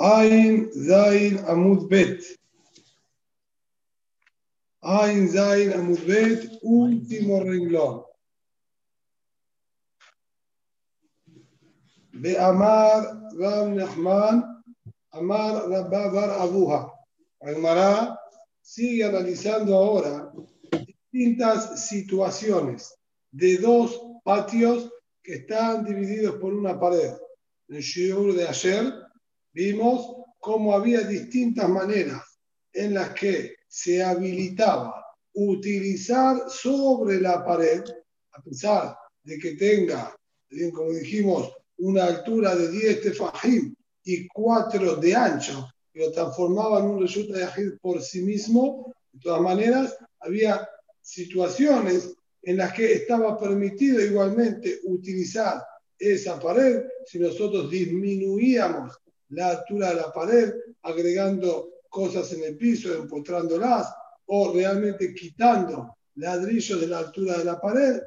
Ain Zain Amud Bet. Ain Zain Amud Bet, último renglón. Amar Ram Nahman, Amar Rabbabar Abuha. Almará sigue analizando ahora distintas situaciones de dos patios que están divididos por una pared. El shiur de ayer vimos cómo había distintas maneras en las que se habilitaba utilizar sobre la pared, a pesar de que tenga, bien como dijimos, una altura de 10 tefajim y 4 de ancho, lo transformaba en un resulta de por sí mismo, de todas maneras, había situaciones en las que estaba permitido igualmente utilizar esa pared si nosotros disminuíamos la altura de la pared, agregando cosas en el piso, empotrándolas, o realmente quitando ladrillos de la altura de la pared.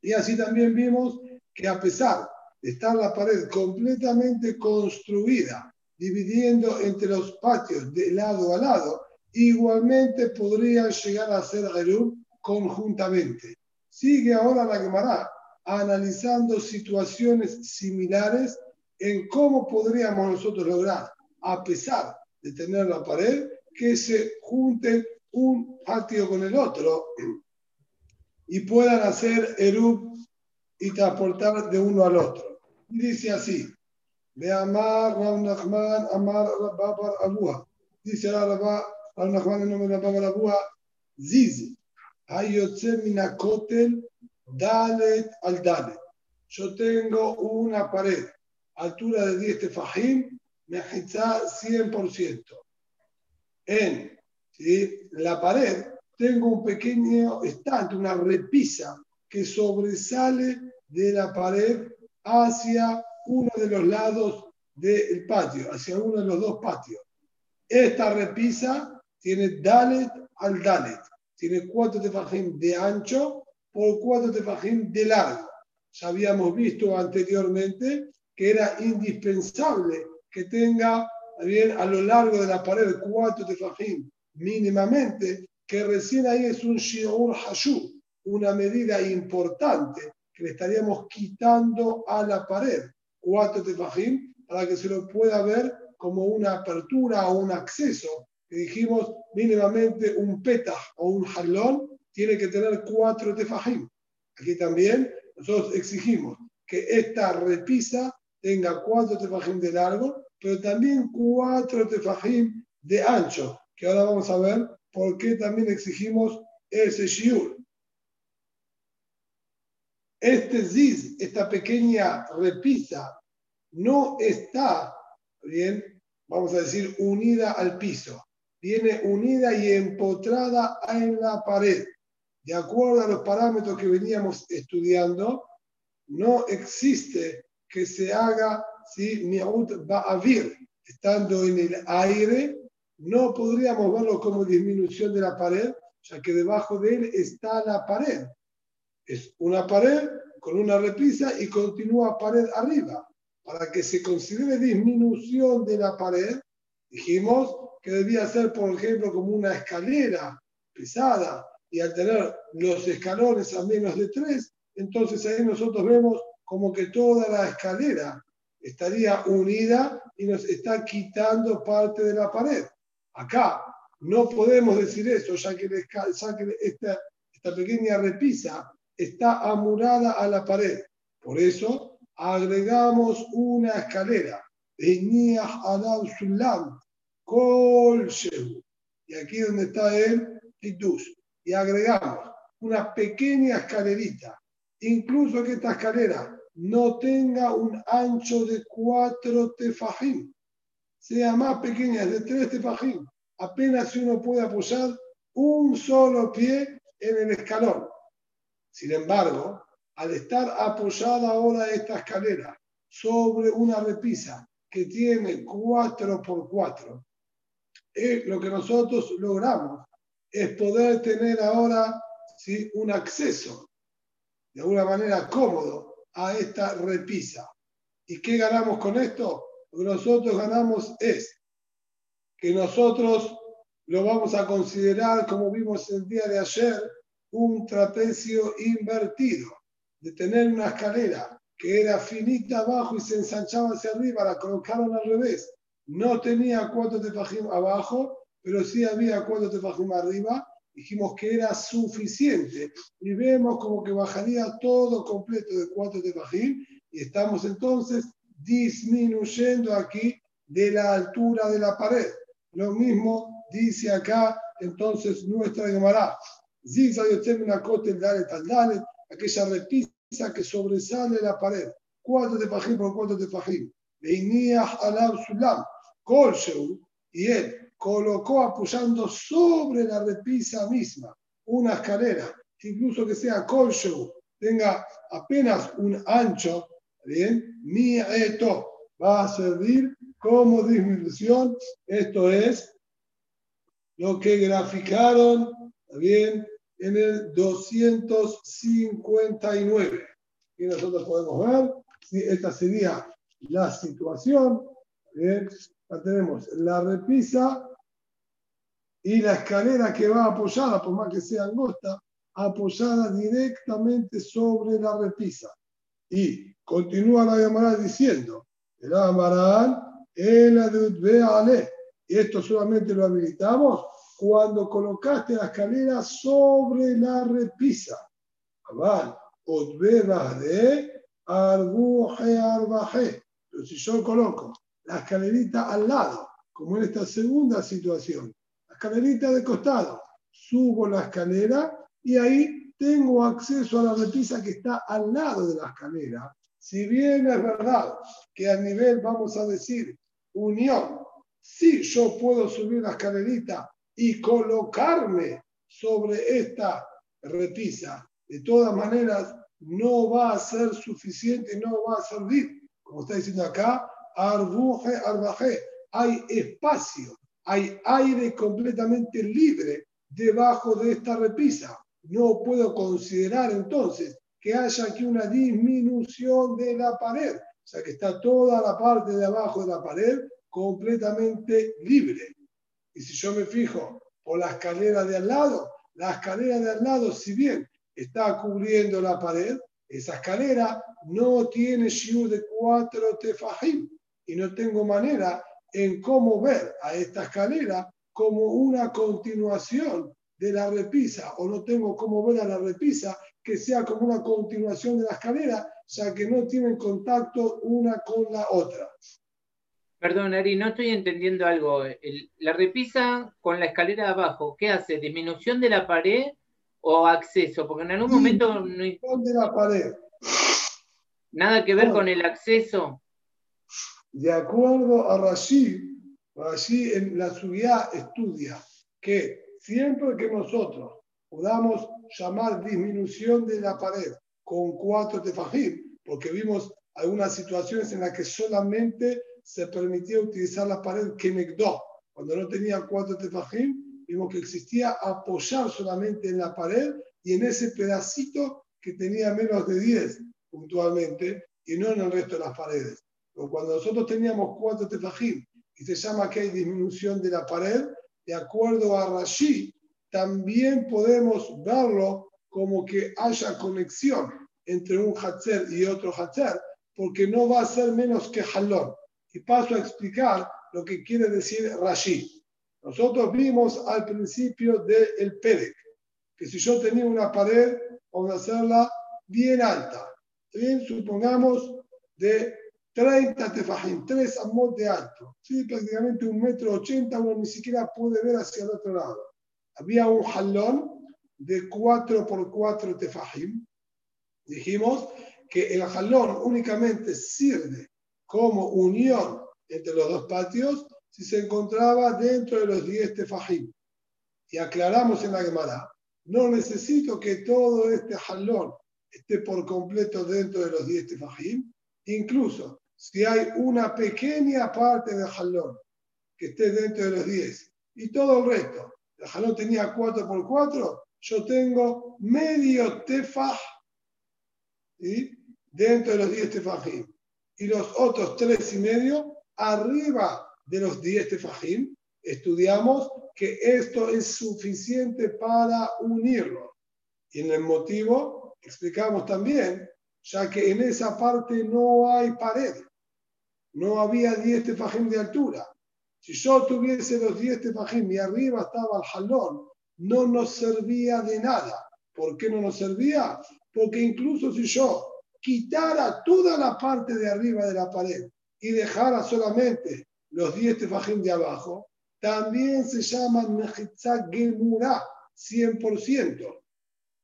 Y así también vimos que a pesar de estar la pared completamente construida, dividiendo entre los patios de lado a lado, igualmente podrían llegar a ser Erub conjuntamente. Sigue ahora la Gemara analizando situaciones similares en cómo podríamos nosotros lograr, a pesar de tener la pared, que se junten un patio con el otro y puedan hacer erub y transportar de uno al otro. Dice así, de Amar Rav Nachman, Amar Babar Abúa. Dice Rav Nachman en nombre de Babar Abúa, Ziz, Hayotze Minakotel, Dalet al Dalet. Yo tengo una pared altura de 10 tefajim, mejizá 100%. En la pared tengo un pequeño estante, una repisa que sobresale de la pared hacia uno de los lados del patio, hacia uno de los dos patios. Esta repisa tiene dalet al dalet, tiene cuatro tefajim de ancho por cuatro tefajim de largo. Ya habíamos visto anteriormente que era indispensable que tenga bien, a lo largo de la pared cuatro tefajim mínimamente, que recién ahí es un shiur hashu, una medida importante que le estaríamos quitando a la pared cuatro tefajim para que se lo pueda ver como una apertura o un acceso. Que dijimos mínimamente un petaj o un jalón tiene que tener cuatro tefajim. Aquí también nosotros exigimos que esta repisa tenga cuatro tefajim de largo, pero también cuatro tefajim de ancho, que ahora vamos a ver por qué también exigimos ese shiur. Este ziz, esta pequeña repisa, no está, bien, vamos a decir, unida al piso. Viene unida y empotrada en la pared. De acuerdo a los parámetros que veníamos estudiando, no existe que se haga si va a vir, estando en el aire, no podríamos verlo como disminución de la pared, ya que debajo de él está la pared. Es una pared con una repisa y continúa pared arriba. Para que se considere disminución de la pared, dijimos que debía ser, por ejemplo, como una escalera pesada y al tener los escalones a menos de tres, entonces ahí nosotros vemos como que toda la escalera estaría unida y nos está quitando parte de la pared. Acá no podemos decir eso, ya que, esta, esta pequeña repisa está amurada a la pared. Por eso agregamos una escalera. Y aquí donde está el titus. Y agregamos una pequeña escalerita. Incluso que esta escalera no tenga un ancho de cuatro tefajim, sea más pequeña, de tres tefajim. Apenas uno puede apoyar un solo pie en el escalón. Sin embargo, al estar apoyada ahora esta escalera sobre una repisa que tiene cuatro por cuatro, lo que nosotros logramos es poder tener ahora ¿sí? un acceso de alguna manera cómodo a esta repisa. ¿Y qué ganamos con esto? lo que nosotros ganamos es que nosotros lo vamos a considerar, como vimos el día de ayer, un trapecio invertido, de tener una escalera que era finita abajo y se ensanchaba hacia arriba, la colocaron al revés. No tenía cuatro tefajim abajo, pero sí había cuatro tefajim arriba. Dijimos que era suficiente y vemos como que bajaría todo completo de cuatro tefajim y estamos entonces disminuyendo aquí de la altura de la pared. Lo mismo dice acá entonces nuestra Gemara. Zigzag una cote Dalet al Dalet, aquella repisa que sobresale la pared. Cuatro de Fajim por cuatro de Fajim. Venía al Sulam, y él colocó apoyando sobre la repisa misma una escalera, incluso que sea Kolsheu, tenga apenas un ancho, bien, mi esto va a servir como disminución. Esto es lo que graficaron bien en el 259. Y nosotros podemos ver si esta sería la situación. Bien, tenemos la repisa y la escalera que va apoyada, por más que sea angosta, apoyada directamente sobre la repisa. Y continúa la llamada diciendo, el Amarán ale. Y esto solamente lo habilitamos cuando colocaste la escalera sobre la repisa. de arbuje arbaje. Pero si yo coloco la escalerita al lado, como en esta segunda situación, escalerita de costado, subo la escalera y ahí tengo acceso a la repisa que está al lado de la escalera. Si bien es verdad que a nivel, vamos a decir, unión. Si yo puedo subir la escalerita y colocarme sobre esta repisa, de todas maneras no va a ser suficiente, no va a servir. Como está diciendo acá, arbuje, arbaje, hay espacio, hay aire completamente libre debajo de esta repisa. No puedo considerar entonces que haya aquí una disminución de la pared. O sea que está toda la parte de abajo de la pared completamente libre. Y si yo me fijo por la escalera de al lado, la escalera de al lado, si bien está cubriendo la pared, esa escalera no tiene shiur de cuatro tefajim y no tengo manera en cómo ver a esta escalera como una continuación de la repisa o no tengo cómo ver a la repisa que sea como una continuación de la escalera, ya que no tienen contacto una con la otra. Perdón, Ari, no estoy entendiendo algo. la repisa con la escalera de abajo, ¿qué hace? ¿Disminución de la pared o acceso? Porque en algún momento... Disminución de la pared. Nada que ver con el acceso. De acuerdo a Rashid, Rashid en la subida estudia que siempre que nosotros podamos llamar disminución de la pared con cuatro tefajim, porque vimos algunas situaciones en las que solamente se permitía utilizar la pared Kenegdo. Cuando no tenía cuatro tefajim, vimos que existía apoyar solamente en la pared y en ese pedacito que tenía menos de 10 puntualmente y no en el resto de las paredes. Cuando nosotros teníamos cuatro tefajim y se llama que hay disminución de la pared, de acuerdo a Rashi, también podemos verlo como que haya conexión entre un Hatzer y otro Hatzer, porque no va a ser menos que Halón. Y paso a explicar lo que quiere decir Rashi. Nosotros vimos al principio del el Perek, que si yo tenía una pared, vamos a hacerla bien alta. Bien, supongamos de 30 tefajim, 3 amos de alto. ¿sí? Prácticamente un metro ochenta, uno ni siquiera puede ver hacia el otro lado. Había un jalón de 4 por 4 tefajim. Dijimos que el jalón únicamente sirve como unión entre los dos patios si se encontraba dentro de los 10 tefajim. Y aclaramos en la Gemara, no necesito que todo este jalón esté por completo dentro de los 10 tefajim, incluso si hay una pequeña parte del jalón que esté dentro de los 10 y todo el resto, el jalón tenía 4 por 4, yo tengo medio tefaj dentro de los 10 tefajim. Y los otros 3 y medio arriba de los 10 tefajim, estudiamos que esto es suficiente para unirlo. Y en el motivo explicamos también, ya que en esa parte no hay pared, no había 10 tefajim de altura. Si yo tuviese los 10 tefajim y arriba estaba el jalón, no nos servía de nada. ¿Por qué no nos servía? Porque incluso si yo quitara toda la parte de arriba de la pared y dejara solamente los 10 tefajim de abajo, también se llama Mechitzah Gemurah, 100%.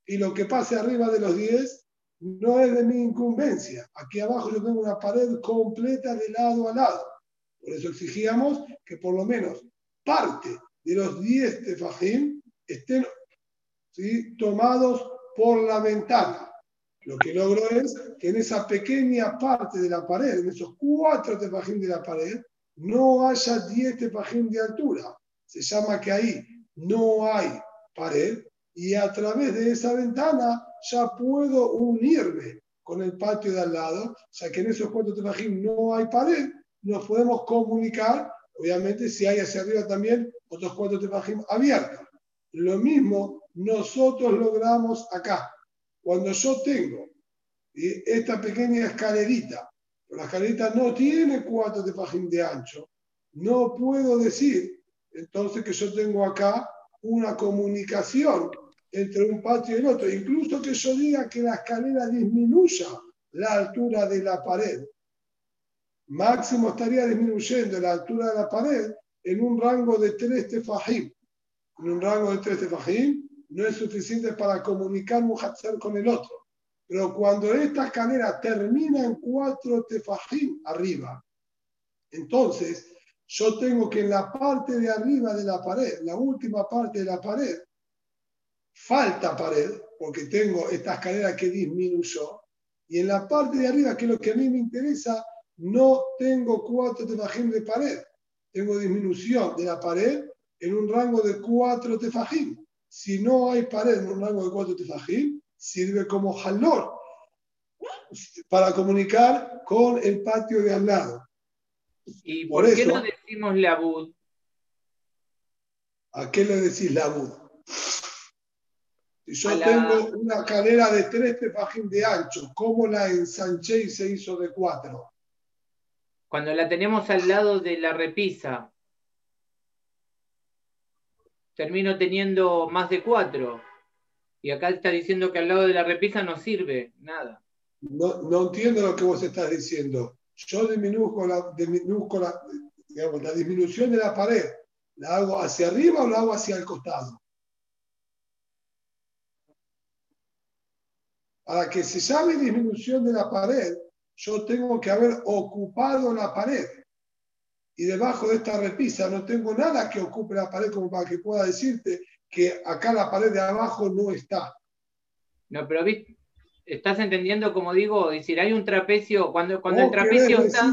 Y lo que pase arriba de los 10 no es de mi incumbencia. Aquí abajo yo tengo una pared completa de lado a lado. Por eso exigíamos que por lo menos parte de los 10 tefajim estén tomados por la ventana. Lo que logro es que en esa pequeña parte de la pared, en esos cuatro tefajim de la pared, no haya 10 tefajim de altura. Se llama que ahí no hay pared y a través de esa ventana ya puedo unirme con el patio de al lado, ya que en esos cuatro tefajim no hay pared, nos podemos comunicar, obviamente si hay hacia arriba también otros cuatro tefajim abiertos. Lo mismo nosotros logramos acá. Cuando yo tengo esta pequeña escalerita la escalera no tiene cuatro tefajim de ancho, no puedo decir entonces que yo tengo acá una comunicación entre un patio y el otro. Incluso que yo diga que la escalera disminuya la altura de la pared. Máximo estaría disminuyendo la altura de la pared en un rango de tres tefajim. En un rango de tres tefajim no es suficiente para comunicar un hatzar con el otro. Pero cuando esta escalera termina en cuatro tefajim arriba, entonces yo tengo que en la parte de arriba de la pared, la última parte de la pared, falta pared, porque tengo esta escalera que disminuyó, y en la parte de arriba, que es lo que a mí me interesa, no tengo cuatro tefajim de pared, tengo disminución de la pared en un rango de cuatro tefajim. Si no hay pared en un rango de cuatro tefajim, sirve como jalor para comunicar con el patio de al lado. ¿Y por, qué no decimos labud? ¿A qué le decís labud? Si yo tengo una cadera de tres tefajim de ancho, ¿cómo la ensanché y se hizo de cuatro? Cuando la tenemos al lado de la repisa, termino teniendo más de cuatro. Y acá está diciendo que al lado de la repisa no sirve nada. No, no entiendo lo que vos estás diciendo. Yo disminuzco la, disminuzco la, digamos, la disminución de la pared. ¿La hago hacia arriba o la hago hacia el costado? Para que se llame disminución de la pared, yo tengo que haber ocupado la pared. Y debajo de esta repisa no tengo nada que ocupe la pared como para que pueda decirte que acá la pared de abajo no está. No, pero estás entendiendo como digo, decir, hay un trapecio, cuando, cuando el trapecio está,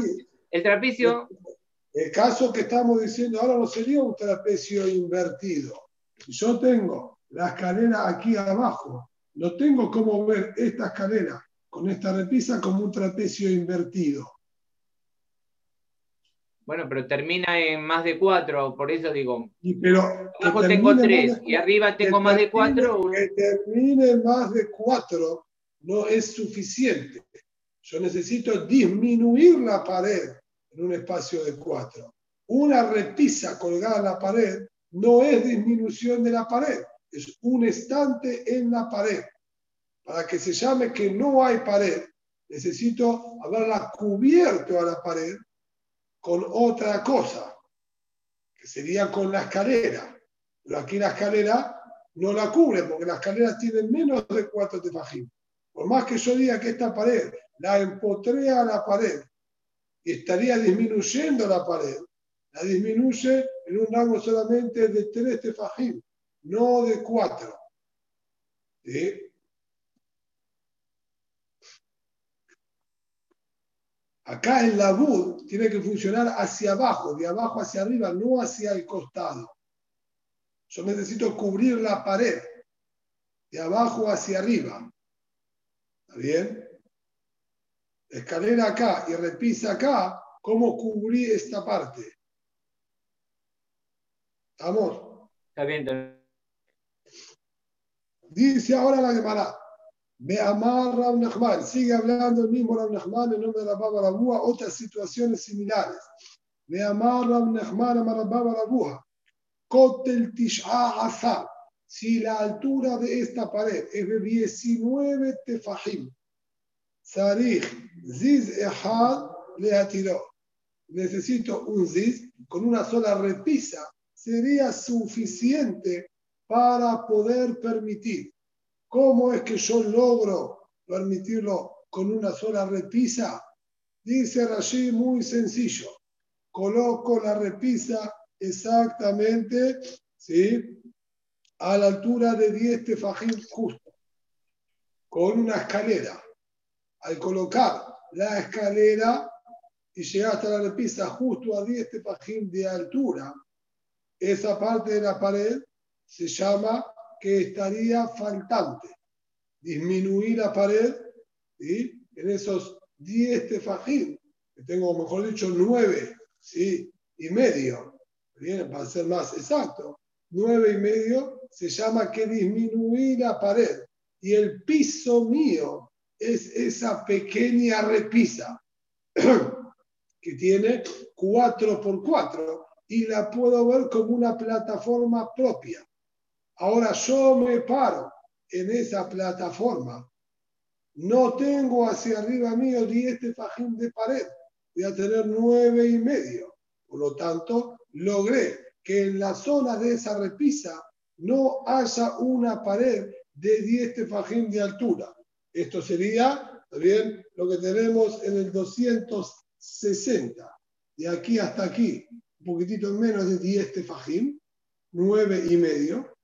el trapecio... El, caso que estamos diciendo ahora no sería un trapecio invertido. Yo tengo la escalera aquí abajo, no tengo cómo ver esta escalera con esta repisa como un trapecio invertido. Bueno, pero termina en más de cuatro, por eso digo. Y pero abajo tengo tres y arriba tengo más de cuatro. Que termine más de cuatro no es suficiente. Yo necesito disminuir la pared en un espacio de cuatro. Una repisa colgada en la pared no es disminución de la pared, es un estante en la pared. Para que se llame que no hay pared, necesito haberla cubierto a la pared con otra cosa, que sería con la escalera. Pero aquí la escalera no la cubre, porque la escalera tiene menos de cuatro tefajim. Por más que yo diga que esta pared la empotré a la pared y estaría disminuyendo la pared, la disminuye en un rango solamente de tres tefajim, no de cuatro. ¿Sí? Acá el labud tiene que funcionar hacia abajo, de abajo hacia arriba, no hacia el costado. Yo necesito cubrir la pared, de abajo hacia arriba. ¿Está bien? Escalera acá y repisa acá, cómo cubrir esta parte. ¿Estamos? Está bien. Dice ahora la Gemara. Me amar Rab Nachman. Sigue hablando el mismo Rab Nachman en nombre de la Baba Rabúa. Otras situaciones similares. Me amar Rab Nachman a Baba Rabúa. Kotel Tish'a Azar. Si la altura de esta pared es de 19 tefahim, Sarich Ziz Ehad le atiró. Necesito un Ziz con una sola repisa. Sería suficiente para poder permitir. ¿Cómo es que yo logro permitirlo con una sola repisa? Dice Rashi muy sencillo. Coloco la repisa exactamente ¿sí? a la altura de 10 tefajim justo, con una escalera. Al colocar la escalera y llegar hasta la repisa justo a 10 tefajim de altura, esa parte de la pared se llama que estaría faltante. Disminuir la pared y en esos 10 tefajim, que tengo, mejor dicho, 9 ¿sí? y medio, bien, para ser más exacto, 9 y medio, se llama que disminuir la pared. Y el piso mío es esa pequeña repisa que tiene 4 por 4 y la puedo ver como una plataforma propia. Ahora yo me paro en esa plataforma. No tengo hacia arriba mío 10 fajín de pared. Voy a tener nueve y medio. Por lo tanto, logré que en la zona de esa repisa no haya una pared de 10 fajín de altura. Esto sería, bien, lo que tenemos en el 260. De aquí hasta aquí, un poquitito menos de 10 tefajín, nueve y medio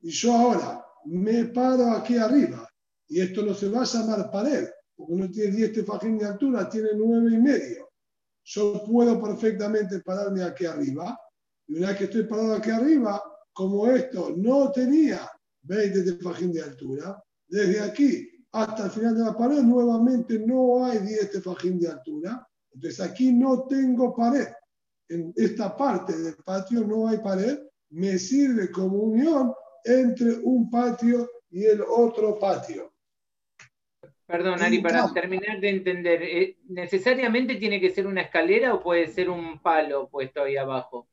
y yo ahora me paro aquí arriba y esto no se va a llamar pared, porque no tiene 10 tefajín de altura, tiene 9 y medio. Yo puedo perfectamente pararme aquí arriba y una vez que estoy parado aquí arriba, como esto no tenía 20 tefajín de altura, desde aquí hasta el final de la pared nuevamente no hay 10 tefajín de altura. Entonces aquí no tengo pared. En esta parte del patio no hay pared. Me sirve como unión entre un patio y el otro patio. Perdón, Ari, para terminar de entender, eh, ¿necesariamente tiene que ser una escalera o puede ser un palo puesto ahí abajo?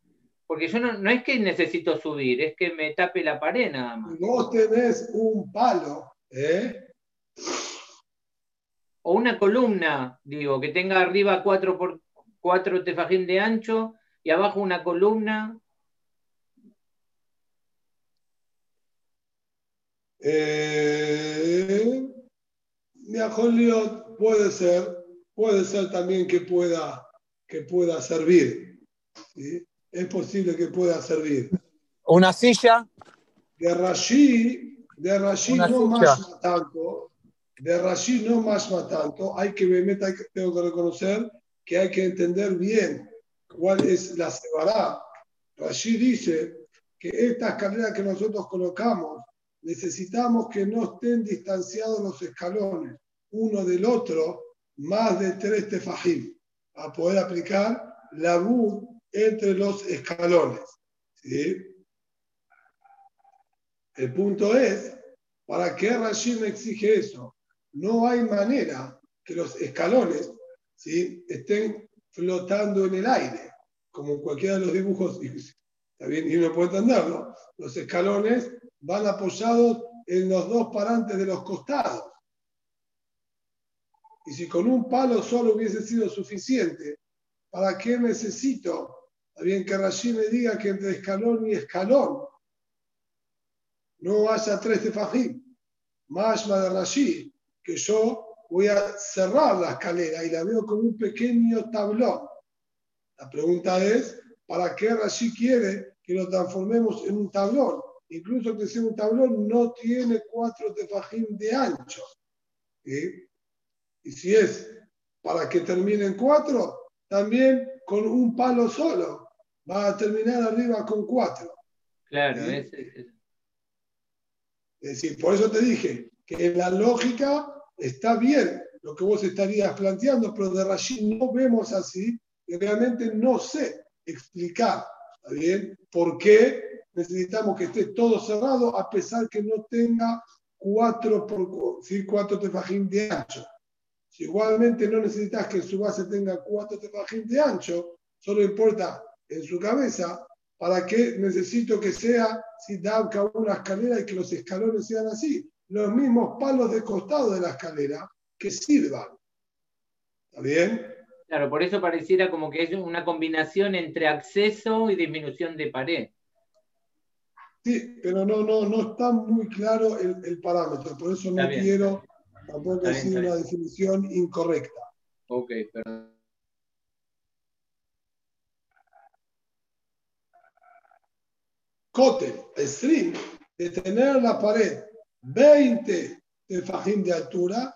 Porque yo no, no es que necesito subir, es que me tape la pared nada más. No tenés un palo, ¿eh? O una columna, digo, que tenga arriba 4 por 4 tefajín de ancho y abajo una columna Eh, puede ser, puede ser también que pueda, que pueda servir. Es posible que pueda servir. Una silla. De Rashi, de Rashi no más tanto. De Rashi no más tanto. Hay que, tengo que reconocer que hay que entender bien cuál es la sebará. Rashi dice que esta escalera que nosotros colocamos necesitamos que no estén distanciados los escalones uno del otro más de tres tefajim para poder aplicar la bud entre los escalones. El punto es, ¿para qué Rashid me exige eso? No hay manera que los escalones ¿sí? estén flotando en el aire, como cualquiera de los dibujos. Está bien, y uno puede entenderlo. Los escalones van apoyados en los dos parantes de los costados. Y si con un palo solo hubiese sido suficiente, ¿para qué necesito? Bien que Rashi me diga que entre escalón y escalón no haya tres tefajim. Más de Rashi, que yo voy a cerrar la escalera y la veo como un pequeño tablón. La pregunta es, ¿para qué Rashi quiere que lo transformemos en un tablón? Incluso que sea un tablón, no tiene cuatro tefajín de ancho. Y si es para que termine en cuatro, también con un palo solo va a terminar arriba con cuatro. Claro, es, decir, por eso te dije que la lógica está bien lo que vos estarías planteando, pero de Rashid no vemos así, y realmente no sé explicar, ¿está bien? ¿Por qué necesitamos que esté todo cerrado a pesar que no tenga cuatro, por, ¿sí? cuatro tefajín de ancho? Si igualmente no necesitas que su base tenga cuatro tefajín de ancho, solo importa en su cabeza, ¿para qué necesito que sea si da una escalera y que los escalones sean así? Los mismos palos de costado de la escalera que sirvan. ¿Está bien? Claro, por eso pareciera como que es una combinación entre acceso y disminución de pared. Sí, pero no, no, no está muy claro el, parámetro, por eso no quiero tampoco decir una definición incorrecta. Ok, perdón. Cote, string, de tener la pared 20 de fajín de altura,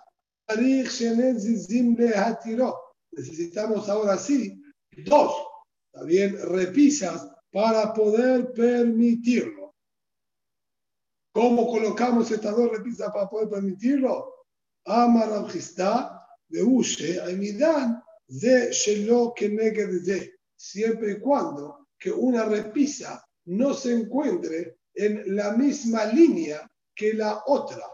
necesitamos ahora sí dos, también repisas para poder permitirlo. ¿Cómo colocamos estas dos repisas para poder permitirlo? Amar de Ushe, Amidan, de Shelo de siempre y cuando que una repisa no se encuentre en la misma línea que la otra.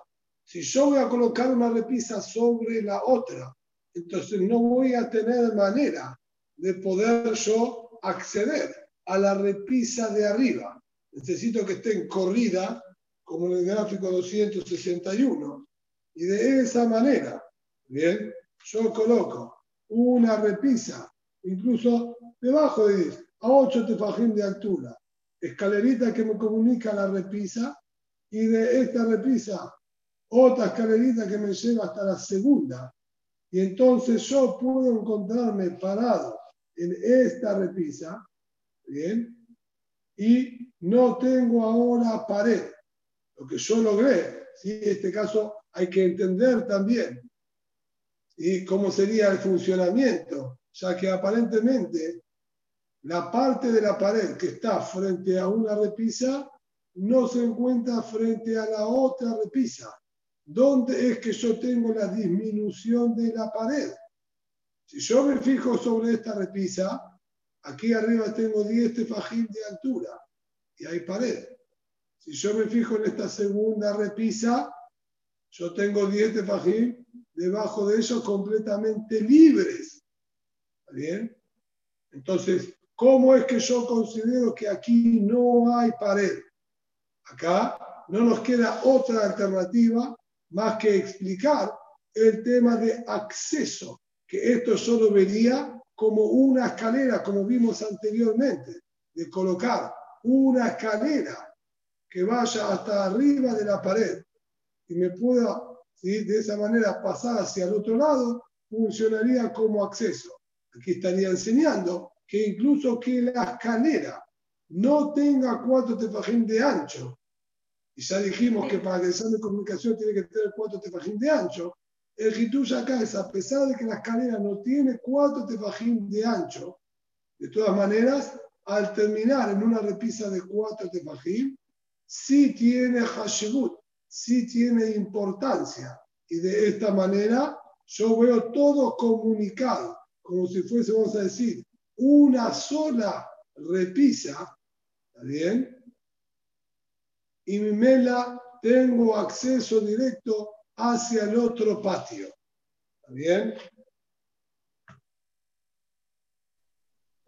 Si yo voy a colocar una repisa sobre la otra, entonces no voy a tener manera de poder yo acceder a la repisa de arriba. Necesito que esté en corrida, como en el gráfico 261. Y de esa manera, bien, yo coloco una repisa, incluso debajo de 10, a 8 tefajín de altura, escalerita que me comunica la repisa, y de esta repisa, otra escalerita que me lleva hasta la segunda. Y entonces yo puedo encontrarme parado en esta repisa, ¿bien? Y no tengo ahora pared. Lo que yo logré, ¿sí? En este caso hay que entender también y cómo sería el funcionamiento, ya que aparentemente la parte de la pared que está frente a una repisa no se encuentra frente a la otra repisa. ¿Dónde es que yo tengo la disminución de la pared? Si yo me fijo sobre esta repisa, aquí arriba tengo 10 tefajín de altura y hay pared. Si yo me fijo en esta segunda repisa, yo tengo 10 tefajín debajo de ellos completamente libres. ¿Está bien? Entonces, ¿cómo es que yo considero que aquí no hay pared? Acá no nos queda otra alternativa más que explicar el tema de acceso, que esto solo vería como una escalera, como vimos anteriormente, de colocar una escalera que vaya hasta arriba de la pared y me pueda de esa manera pasar hacia el otro lado, funcionaría como acceso. Aquí estaría enseñando que incluso que la escalera no tenga cuatro tefajín de ancho, y ya dijimos que para que de comunicación tiene que tener cuatro tefajín de ancho, el hitush acá es, a pesar de que la escalera no tiene cuatro tefajín de ancho, de todas maneras, al terminar en una repisa de cuatro tefajín, sí tiene hashibut, sí tiene importancia. Y de esta manera yo veo todo comunicado, como si fuese, vamos a decir, una sola repisa, ¿está bien? Y mi mela tengo acceso directo hacia el otro patio. ¿Está bien?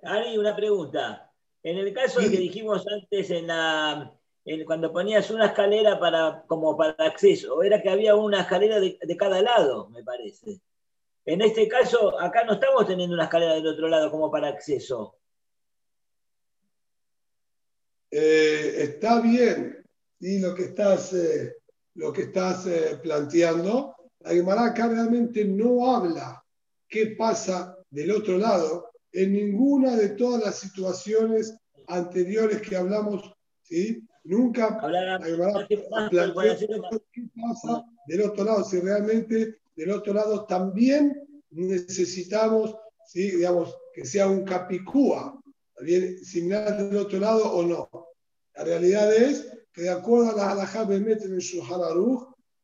Ari, una pregunta. En el caso que dijimos antes en la cuando ponías una escalera para como para acceso, era que había una escalera de, de cada lado, me parece. En este caso, acá no estamos teniendo una escalera del otro lado como para acceso. Eh, está bien y lo que estás, eh, lo que estás eh, planteando. La Gemara acá realmente no habla qué pasa del otro lado en ninguna de todas las situaciones anteriores que hablamos. ¿sí? Nunca qué pasa del otro lado, si realmente del otro lado también necesitamos, ¿sí? digamos, que sea un capicúa, bien similar del otro lado o no. La realidad es que de acuerdo a la halajá Bemet en el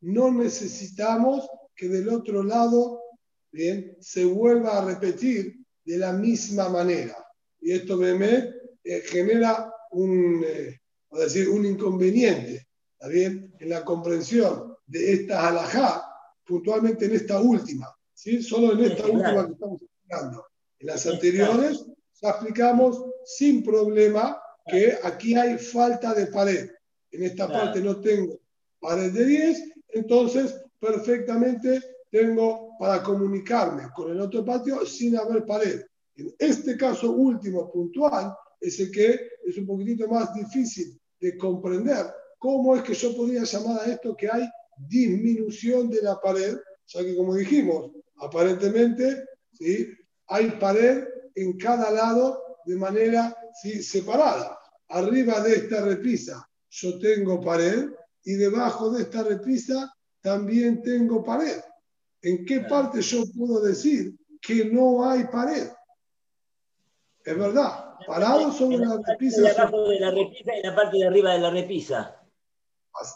no necesitamos que del otro lado bien, se vuelva a repetir de la misma manera. Y esto me, eh, genera un, eh, decir, un inconveniente, ¿está bien? En la comprensión de esta alajá, puntualmente en esta última, ¿sí? Solo en esta última que estamos explicando. En las anteriores ya explicamos sin problema que aquí hay falta de pared. En esta parte no tengo pared de 10, entonces perfectamente tengo para comunicarme con el otro patio sin haber pared. En este caso último, puntual, es el que es un poquitito más difícil de comprender cómo es que yo podría llamar a esto que hay disminución de la pared, ya que como dijimos, aparentemente ¿sí? hay pared en cada lado de manera separada. Arriba de esta repisa yo tengo pared y debajo de esta repisa también tengo pared. ¿En qué parte yo puedo decir que no hay pared? Es verdad, parado sobre la repisa. Debajo de la repisa y la parte de arriba de la repisa.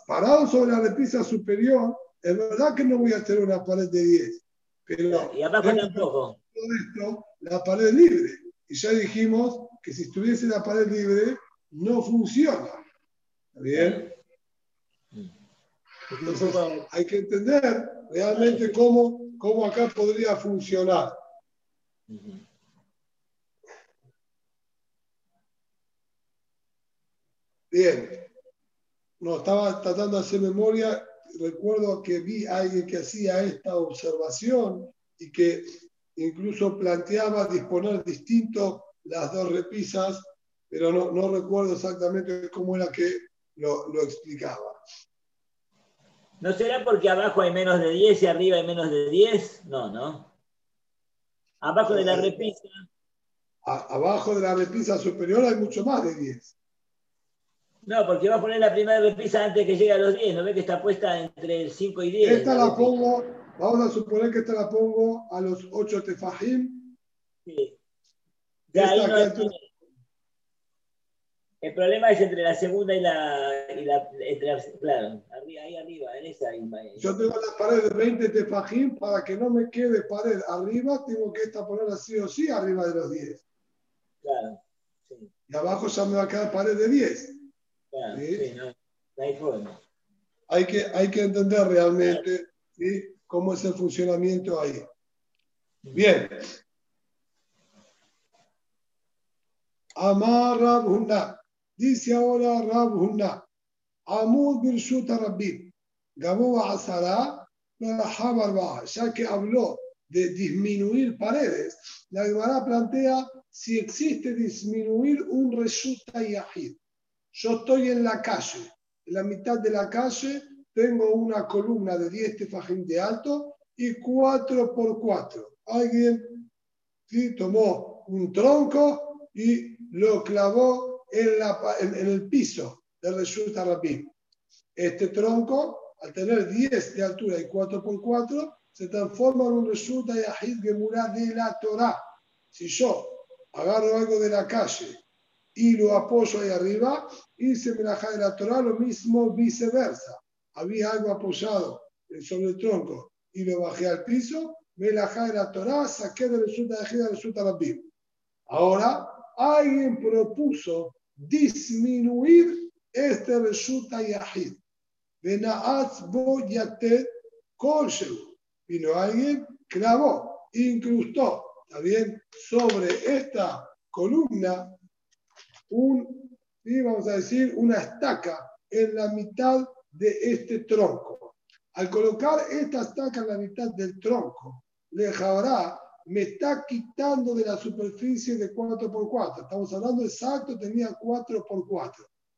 Parado sobre la repisa superior, es verdad que no voy a tener una pared de 10. Pero y abajo tampoco. Todo esto, la pared libre. Y ya dijimos que si estuviese la pared libre, no funciona. ¿Está bien? Entonces hay que entender realmente cómo, cómo acá podría funcionar. Bien, no, estaba tratando de hacer memoria, recuerdo que vi a alguien que hacía esta observación y que incluso planteaba disponer distinto las dos repisas, pero no, no recuerdo exactamente cómo era que lo, lo, explicaba. ¿No será porque abajo hay menos de 10 y arriba hay menos de 10? No, ¿no? Abajo de la repisa. A, abajo de la repisa superior hay mucho más de 10. No, porque va a poner la primera repisa antes que llegue a los 10. ¿No ve que está puesta entre el 5 y 10? Esta la, pongo, vamos a suponer que esta la pongo a los 8 tefajim. Sí. Ya ahí no es, el problema es entre la segunda y la. Y la entre la claro, arriba, ahí arriba, en esa. Yo tengo la pared de 20 tefajim, para que no me quede pared arriba, tengo que esta ponerla sí o sí arriba de los 10. Claro. Sí. Y abajo ya me va a quedar pared de 10. ¿Sí? no, hay forma. Hay que, hay que entender realmente ¿sí? cómo es el funcionamiento ahí. Bien. Amar Rabhuna. Dice ahora Rabhuna. Amud Birshuta Rabbim. Gabo Asara. Ya que habló de disminuir paredes, la Gemara plantea si existe disminuir un resulta yahid. Yo estoy en la calle, en la mitad de la calle tengo una columna de 10 tefajim de alto y 4 por 4. Alguien tomó un tronco y lo clavó en, la, en, el piso de Reshut Rabim. Este tronco, al tener 10 de altura y 4 por 4, se transforma en un Reshut Yahid Gemurah de la Torah. Si yo agarro algo de la calle y lo apoyo ahí arriba, hice melajá de la Torah, lo mismo viceversa. Había algo apoyado sobre el tronco y lo bajé al piso, melajá de la Torah, saqué de resulta de de resulta Rabbim. Ahora, alguien propuso disminuir este resulta yahid. Benaatz bo yatet Vino alguien, clavó, incrustó, ¿está bien? Sobre esta columna un, vamos a decir, una estaca en la mitad de este tronco. Al colocar esta estaca en la mitad del tronco, Lejabrá me está quitando de la superficie de 4x4. Estamos hablando exacto, tenía 4x4.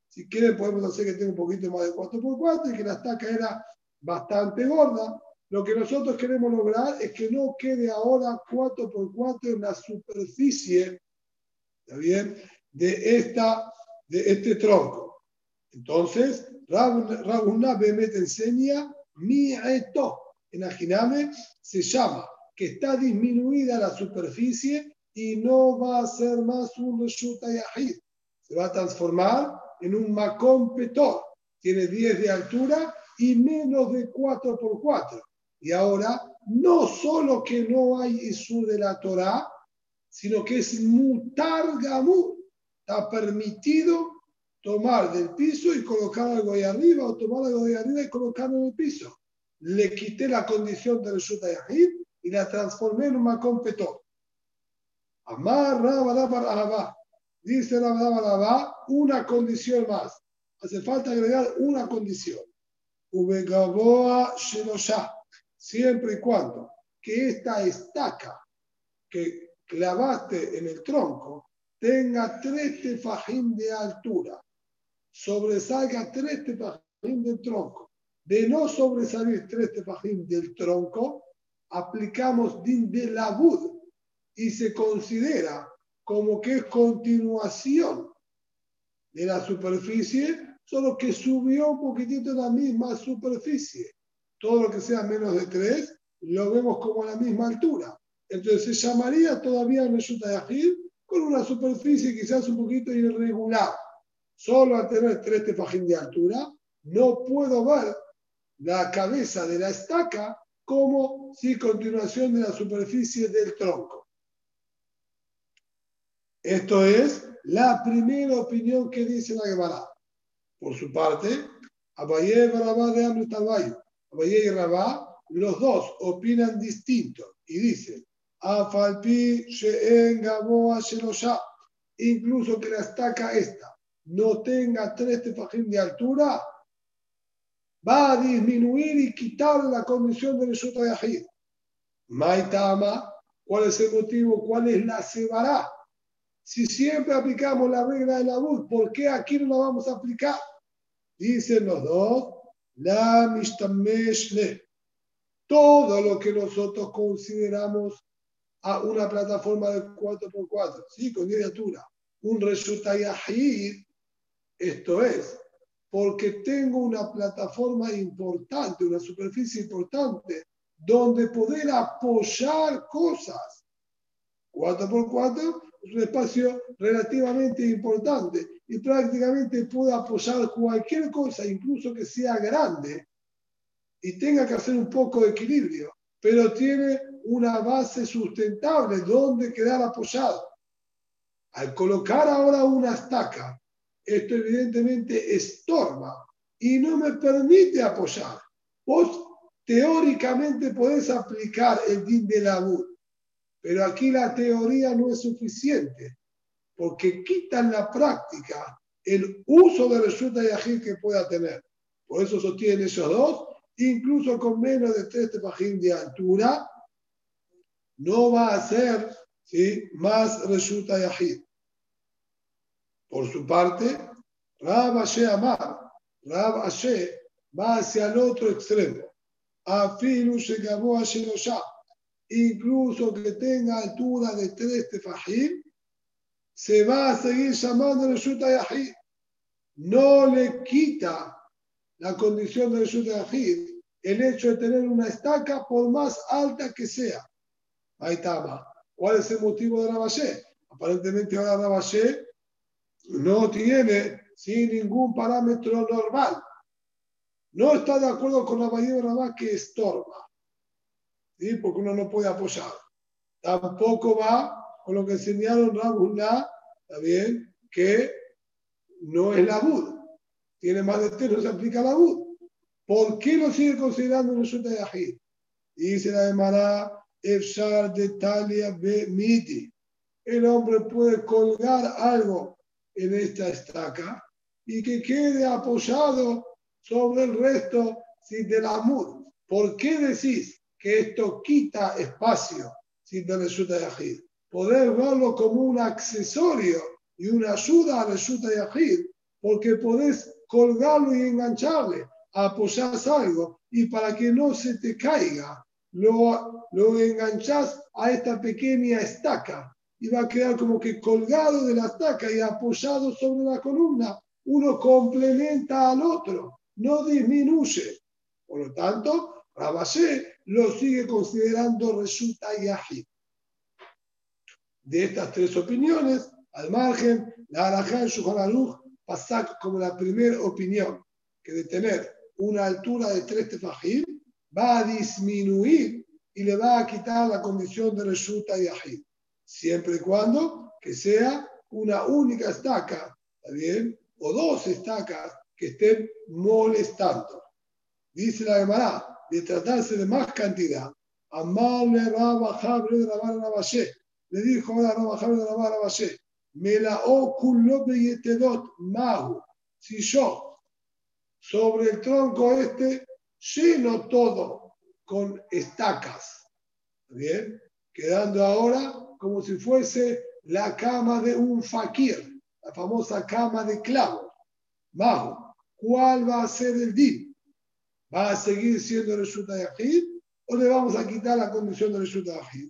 Si quieren, podemos hacer que tenga un poquito más de 4x4 y que la estaca era bastante gorda. Lo que nosotros queremos lograr es que no quede ahora 4x4 en la superficie, ¿está bien? De, esta, de este tronco. Entonces, Rabuna Bemet enseña mi eto. En se llama que está disminuida la superficie y no va a ser más un Reshuta Yahid. Se va a transformar en un Macón Petor. Tiene 10 de altura y menos de 4 por 4. Y ahora, no solo que no hay Isur de la Torah, sino que es mutar gamur. Está permitido tomar del piso y colocar algo ahí arriba, o tomar algo ahí arriba y colocarlo en el piso. Le quité la condición de Reshut Yahid y la transformé en un Makom Petor. Amar Rabba Dice Rabba una condición más. Hace falta agregar una condición. Ubegaboa Shelosha. Siempre y cuando que esta estaca que clavaste en el tronco tenga tres tefajim de altura, sobresalga tres tefajim del tronco. De no sobresalir tres tefajim del tronco, aplicamos din de labud y se considera como que es continuación de la superficie, solo que subió un poquitito la misma superficie. Todo lo que sea menos de tres, lo vemos como a la misma altura. Entonces se llamaría todavía Meshuta Yahid con una superficie quizás un poquito irregular. Solo al tener tres tefajín de altura, no puedo ver la cabeza de la estaca como si continuación de la superficie del tronco. Esto es la primera opinión que dice la Gemara. Por su parte, Abaye y Rabá de Amritabayo, Abaye y Rabá, los dos opinan distinto y dicen, Afalpi Sheen Gaboa Shelosha, incluso que la estaca esta no tenga tres tefajim de altura, va a disminuir y quitar la condición de Resulta de Ajid. Maitama, ¿cuál es el motivo? ¿Cuál es la cebará? Si siempre aplicamos la regla de la voz, ¿por qué aquí no la vamos a aplicar? Dicen los dos, la mistameshle. Todo lo que nosotros consideramos a una plataforma de 4x4, ¿sí? con 10 de altura, un resulta yahid, esto es, porque tengo una plataforma importante, una superficie importante, donde poder apoyar cosas. 4x4 es un espacio relativamente importante y prácticamente puedo apoyar cualquier cosa, incluso que sea grande, y tenga que hacer un poco de equilibrio, pero tiene una base sustentable donde quedar apoyado. Al colocar ahora una estaca, esto evidentemente estorba y no me permite apoyar. Vos teóricamente podés aplicar el din de labur, pero aquí la teoría no es suficiente, porque quita en la práctica el uso de resulta yajid que pueda tener. Por eso sostienen esos dos, incluso con menos de tres tepajín de altura, no va a ser ¿sí? más resulta yajid. Por su parte, Rab Ashe Amar, Rab Ashe va hacia el otro extremo. Afilu Shegabo Ashe incluso que tenga altura de tres tefajim, se va a seguir llamando Reshuta Yahid. No le quita la condición de Reshuta Yahid el hecho de tener una estaca por más alta que sea. Ahí está. ¿Cuál es el motivo de Rabashé? Aparentemente ahora Rabashé no tiene sin ningún parámetro normal. No está de acuerdo con la de Rabá que estorba. ¿sí? porque uno no puede apoyar. Tampoco va con lo que enseñaron Rabuná, ¿está bien? Que no es la Bud. Tiene más de tres, no se aplica la Bud. ¿Por qué lo sigue considerando un resulta de Ajid? Dice la Emara, Efshar de Talia. El hombre puede colgar algo en esta estaca y que quede apoyado sobre el resto de la Amud. ¿Por qué decís que esto quita espacio sin resulta Yahid. Poder verlo como un accesorio y una ayuda a resulta Yahid, porque podés colgarlo y engancharle, apoyar algo, y para que no se te caiga, lo, lo enganchás a esta pequeña estaca y va a quedar como que colgado de la estaca y apoyado sobre la columna. Uno complementa al otro, no disminuye. Por lo tanto, Rabashé lo sigue considerando resulta Yahid. De estas tres opiniones, al margen, la Arajá en Shulchan pasa como la primera opinión, que de tener una altura de tres tefajim va a disminuir y le va a quitar la condición de resulta Yahid. siempre y cuando que sea una única estaca, ¿está bien? O dos estacas que estén molestando. Dice la Gemara, de tratarse de más cantidad, Amarle Rabba Jabre de Rabba Le dijo ahora Rabba Jabre de Rabba me la oculobe yetedot mahu. Si yo sobre el tronco este lleno todo con estacas, ¿bien? Quedando ahora como si fuese la cama de un fakir, la famosa cama de clavo. Mahu, ¿cuál va a ser el din? ¿Va a seguir siendo Reshuta Yahid o le vamos a quitar la condición del Reshuta Yahid?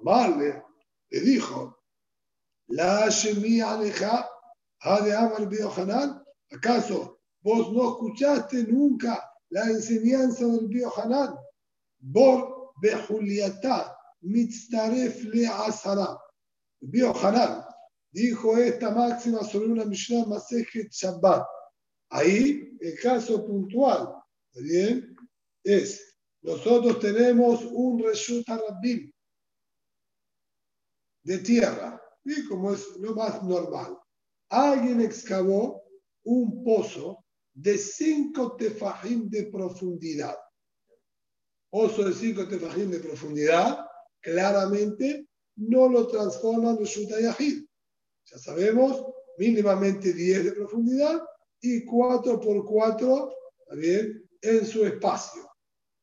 Amarle le dijo, la Shemi Aleja, de Amar ¿acaso vos no escuchaste nunca la enseñanza del Biohanan? Bor Bejuliatá, Mitztaref Le Asara. Biohanan dijo esta máxima sobre una Mishnah Masejet Shabbat. Ahí el caso puntual, bien? Es, nosotros tenemos un Reshut Rabbim de tierra como es lo más normal. Alguien excavó un pozo de cinco tefajim de profundidad. Pozo de cinco tefajim de profundidad, claramente no lo transforma en Shutayahid. Ya sabemos, mínimamente 10 de profundidad y 4 por 4 bien, en su espacio.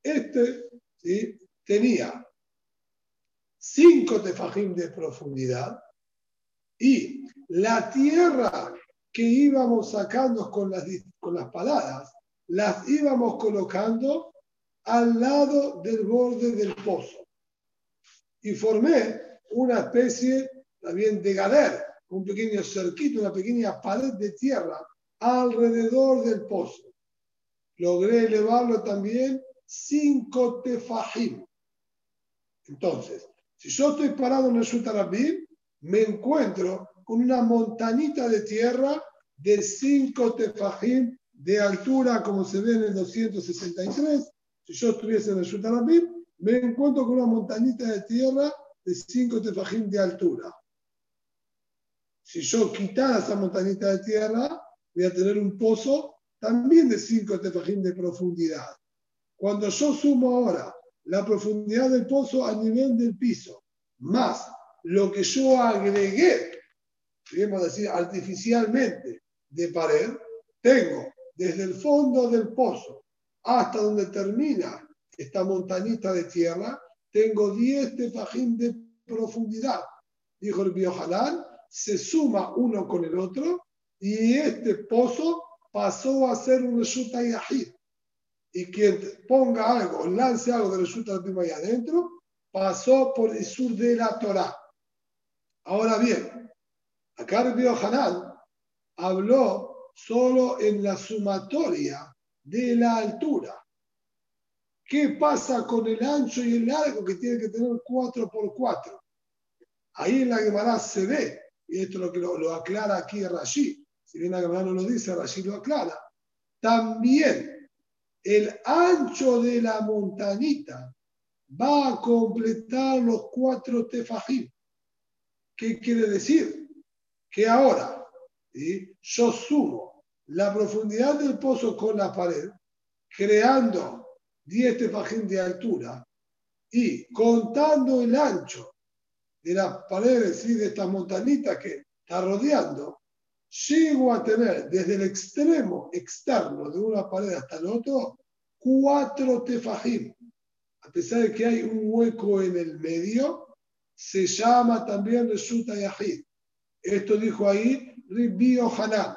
Este ¿sí? tenía 5 tefajim de profundidad y la tierra que íbamos sacando con las, con las paladas, las íbamos colocando al lado del borde del pozo. Y formé una especie también de galer, un pequeño cerquito, una pequeña pared de tierra alrededor del pozo. Logré elevarlo también cinco tefajim. Entonces, si yo estoy parado en el Sutarabim, me encuentro con una montañita de tierra de 5 tefajim de altura, como se ve en el 263. Si yo estuviese en el Shutarabim, me encuentro con una montañita de tierra de 5 tefajim de altura. Si yo quitara esa montañita de tierra, voy a tener un pozo también de 5 tefajim de profundidad. Cuando yo sumo ahora la profundidad del pozo a nivel del piso, más lo que yo agregué, podemos decir artificialmente, de pared, tengo desde el fondo del pozo hasta donde termina esta montañita de tierra, tengo 10 tefajín de profundidad. Dijo el Biojalán, se suma uno con el otro y este pozo pasó a ser un resulta yahid. Y quien ponga algo, lance algo de resulta ahí adentro, pasó por el sur de la Torah. Ahora bien, acá el Hanan habló solo en la sumatoria de la altura. ¿Qué pasa con el ancho y el largo que tiene que tener 4 por 4? Ahí en la Gemara se ve, y esto es lo que lo, aclara aquí Rashi, si bien la Gemara no lo dice, Rashi lo aclara. También el ancho de la montañita va a completar los cuatro tefajim. ¿Qué quiere decir? Que ahora yo sumo la profundidad del pozo con la pared, creando 10 tefajín de altura y contando el ancho de las paredes y de estas montañitas que está rodeando, llego a tener desde el extremo externo de una pared hasta el otro cuatro tefajim. A pesar de que hay un hueco en el medio, se llama también Resulta Yahid. Esto dijo ahí Ribio Hanan.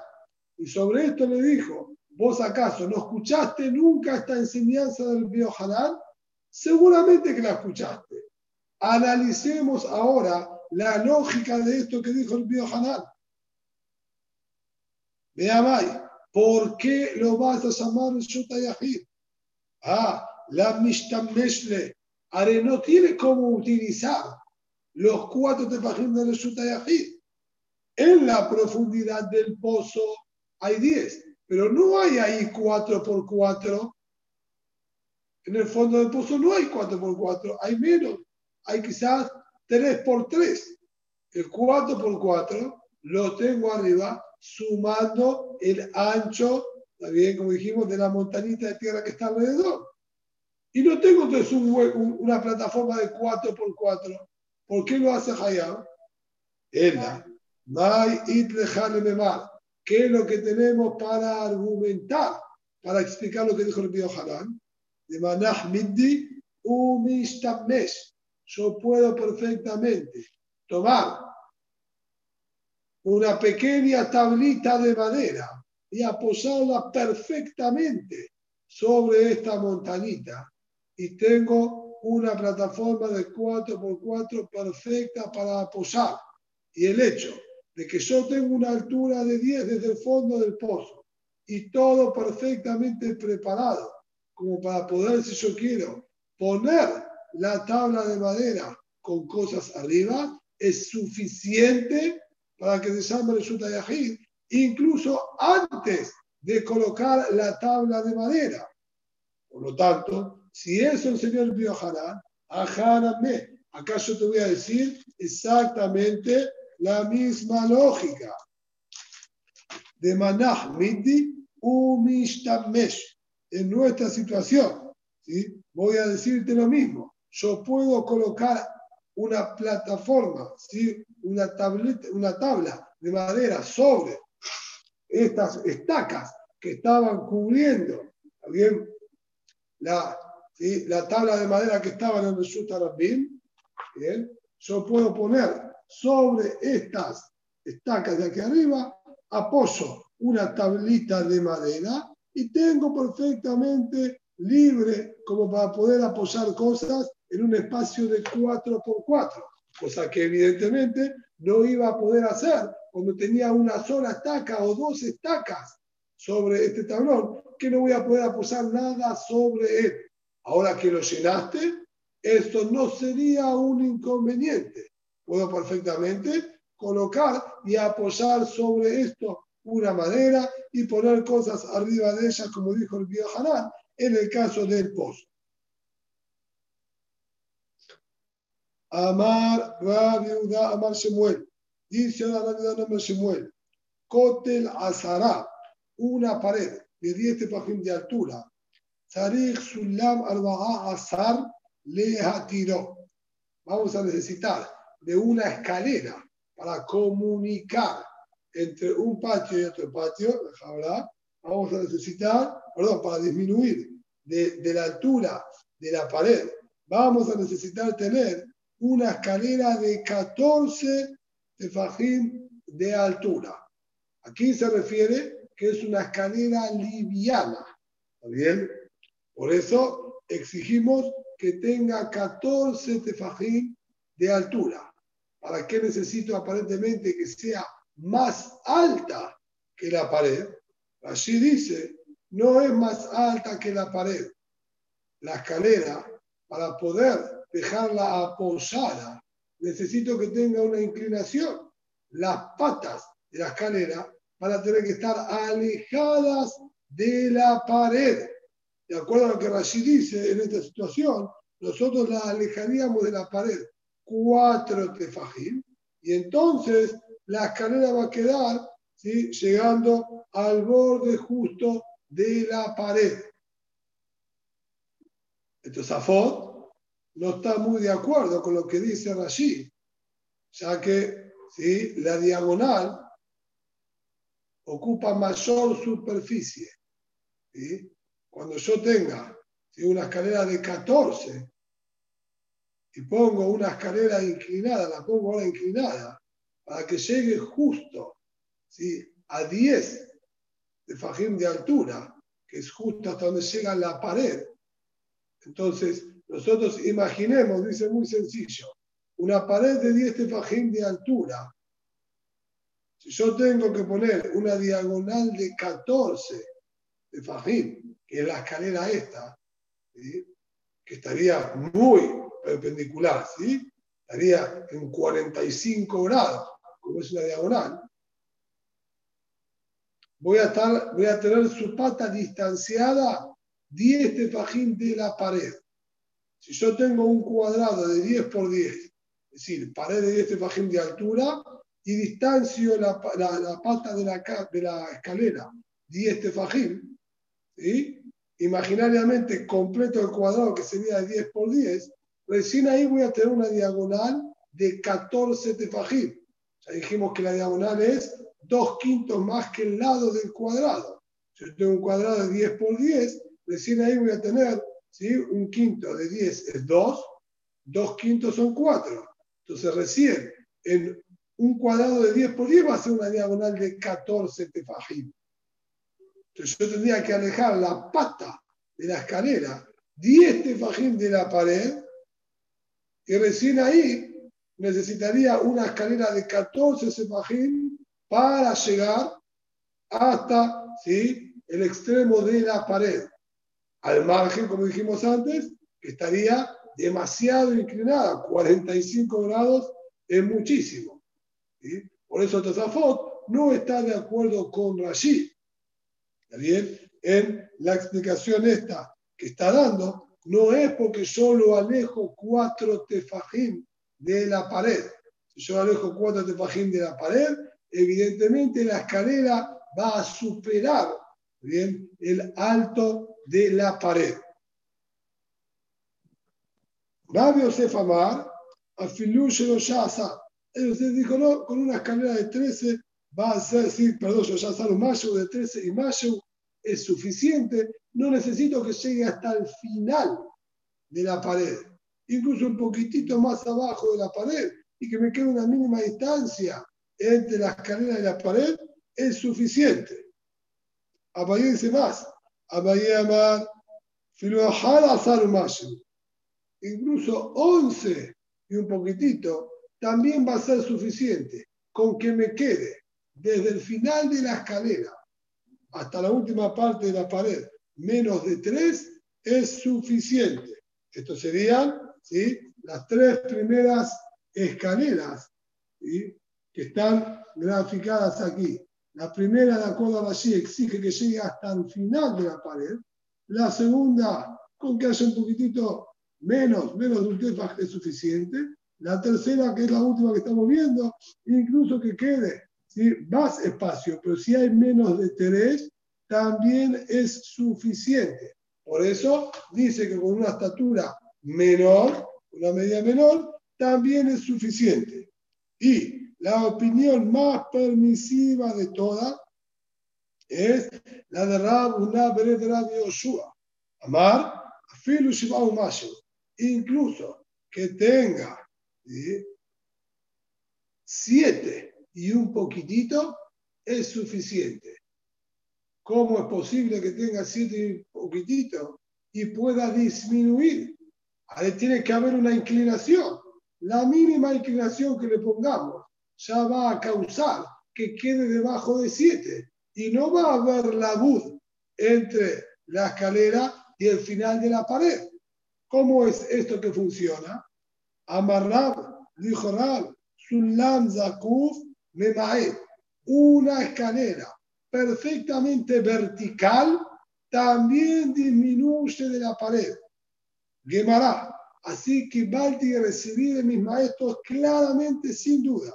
Y sobre esto le dijo, ¿vos acaso no escuchaste nunca esta enseñanza del Bio Hanan? Seguramente que la escuchaste. Analicemos ahora la lógica de esto que dijo el Bio Hanan. Veamos, ¿por qué lo vas a llamar Resulta Yahid? Ah, la Mishtameshle. Are no tiene cómo utilizar los cuatro tefajim de Resulta Yahid. En la profundidad del pozo hay diez, pero no hay ahí cuatro por cuatro. En el fondo del pozo no hay cuatro por cuatro, hay menos. Hay quizás 3 por 3. El 4 por 4 lo tengo arriba sumando el ancho, bien? Como dijimos, de la montañita de tierra que está alrededor. Y no tengo entonces una plataforma de 4 por 4. ¿Por qué lo hace Hayab? Ella. ¿Qué es lo que tenemos para argumentar, para explicar lo que dijo el Pío Hanan? De Manah Middi Umishtamesh. Yo puedo perfectamente tomar una pequeña tablita de madera y apoyarla perfectamente sobre esta montañita. Y tengo una plataforma de 4x4 perfecta para apoyar. Y el hecho de que yo tengo una altura de 10 desde el fondo del pozo y todo perfectamente preparado, como para poder, si yo quiero, poner la tabla de madera con cosas arriba, es suficiente para que se llame resulta Yahid, incluso antes de colocar la tabla de madera. Por lo tanto, si eso el señor Biohanan, me, ¿acaso te voy a decir exactamente la misma lógica? De Manah Midi Umishtamesh. En nuestra situación, ¿sí? voy a decirte lo mismo. Yo puedo colocar una plataforma, ¿sí? una, tableta, una tabla de madera sobre estas estacas que estaban cubriendo bien, la, la tabla de madera que estaba en el bien, yo puedo poner sobre estas estacas de aquí arriba, apoyo una tablita de madera y tengo perfectamente libre como para poder apoyar cosas en un espacio de 4x4, cosa que evidentemente no iba a poder hacer cuando tenía una sola estaca o dos estacas sobre este tablón, que no voy a poder apoyar nada sobre él. Ahora que lo llenaste, esto no sería un inconveniente. Puedo perfectamente colocar y apoyar sobre esto una madera y poner cosas arriba de ella, como dijo el viejo Hanan, en el caso del pozo. Amar Rabbi Amar Shemuel. Dice la Rabbi Amar Shemuel. Kotel Azara, una pared de 10 tefajim de altura. Zarich Sulam Arba'a Azar Lehatiro. Vamos a necesitar de una escalera para comunicar entre un patio y otro patio, vamos a necesitar, perdón, para disminuir de, la altura de la pared, vamos a necesitar tener una escalera de 14 tefajín de altura. Aquí se refiere que es una escalera liviana. ¿Está bien? Por eso exigimos que tenga 14 tefajín de altura. ¿Para qué necesito aparentemente que sea más alta que la pared? Allí dice, no es más alta que la pared. La escalera, para poder dejarla apoyada, necesito que tenga una inclinación. Las patas de la escalera van a tener que estar alejadas de la pared. De acuerdo a lo que Rashid dice en esta situación, nosotros la alejaríamos de la pared cuatro tefajim y entonces la escalera va a quedar ¿sí? llegando al borde justo de la pared. Entonces, Afot no está muy de acuerdo con lo que dice Rashi, ya que ¿sí? la diagonal ocupa mayor superficie. Cuando yo tenga una escalera de 14 y pongo una escalera inclinada, la pongo ahora inclinada, para que llegue justo ¿sí? a 10 de fajín de altura, que es justo hasta donde llega la pared. Entonces, nosotros imaginemos, dice muy sencillo, una pared de 10 tefajín de altura. Si yo tengo que poner una diagonal de 14 tefajín, que es la escalera esta, que estaría muy perpendicular, ¿sí? estaría en 45 grados, como es una diagonal, voy a, estar, voy a tener su pata distanciada 10 tefajín de la pared. Si yo tengo un cuadrado de 10 por 10, es decir, pared de 10 tefajín de altura, y distancio la, la, pata de la, de la escalera 10 tefajín, ¿sí? Imaginariamente completo el cuadrado que sería de 10 por 10, recién ahí voy a tener una diagonal de 14 tefajim. Ya dijimos que la diagonal es 2 quintos más que el lado del cuadrado. Si yo tengo un cuadrado de 10 por 10, recién ahí voy a tener ¿sí? un quinto de 10 es 2, 2 quintos son 4. Entonces recién en un cuadrado de 10 por 10 va a ser una diagonal de 14 tefajim. Entonces yo tendría que alejar la pata de la escalera 10 tefajim de la pared y recién ahí necesitaría una escalera de 14 tefajim para llegar hasta ¿sí? el extremo de la pared. Al margen, como dijimos antes, estaría demasiado inclinada, 45 grados es muchísimo. Por eso Tosafot no está de acuerdo con Rashid. ¿Está bien? En la explicación esta que está dando, no es porque yo lo alejo cuatro tefajim de la pared. Si yo alejo cuatro tefajim de la pared, evidentemente la escalera va a superar ¿bien? el alto de la pared. Rabbi Yosef Amar, Afilush Shasa. Usted dijo, no, con una escalera de 13 va a ser, sí, perdón, yo ya salgo mayo de 13 y mayo es suficiente, no necesito que llegue hasta el final de la pared, incluso un poquitito más abajo de la pared y que me quede una mínima distancia entre la escalera y la pared, es suficiente. Abayé dice más, Abayé amar, incluso 11 y un poquitito, también va a ser suficiente con que me quede desde el final de la escalera hasta la última parte de la pared, menos de 3, es suficiente. Esto serían ¿sí? las tres primeras escaleras que están graficadas aquí. La primera, de acuerdo a allí, exige que llegue hasta el final de la pared. La segunda, con que haya un poquitito menos, menos de un tefaj es suficiente. La tercera, que es la última que estamos viendo, incluso que quede más espacio, pero si hay menos de tres, también es suficiente. Por eso dice que con una estatura menor, una medida menor, también es suficiente. Y la opinión más permisiva de todas es la de Rab Unabere de Rab Yoshua. Amar, Shibau incluso que tenga siete y un poquitito, es suficiente. ¿Cómo es posible que tenga siete y poquitito y pueda disminuir? Ahí tiene que haber una inclinación. La mínima inclinación que le pongamos ya va a causar que quede debajo de 7 y no va a haber la bud entre la escalera y el final de la pared. ¿Cómo es esto que funciona? Amarrab, dijo Rab, Sulam Zakuf Memae, una escalera perfectamente vertical también disminuye de la pared. Gemara, así que Balti recibí de mis maestros claramente, sin duda.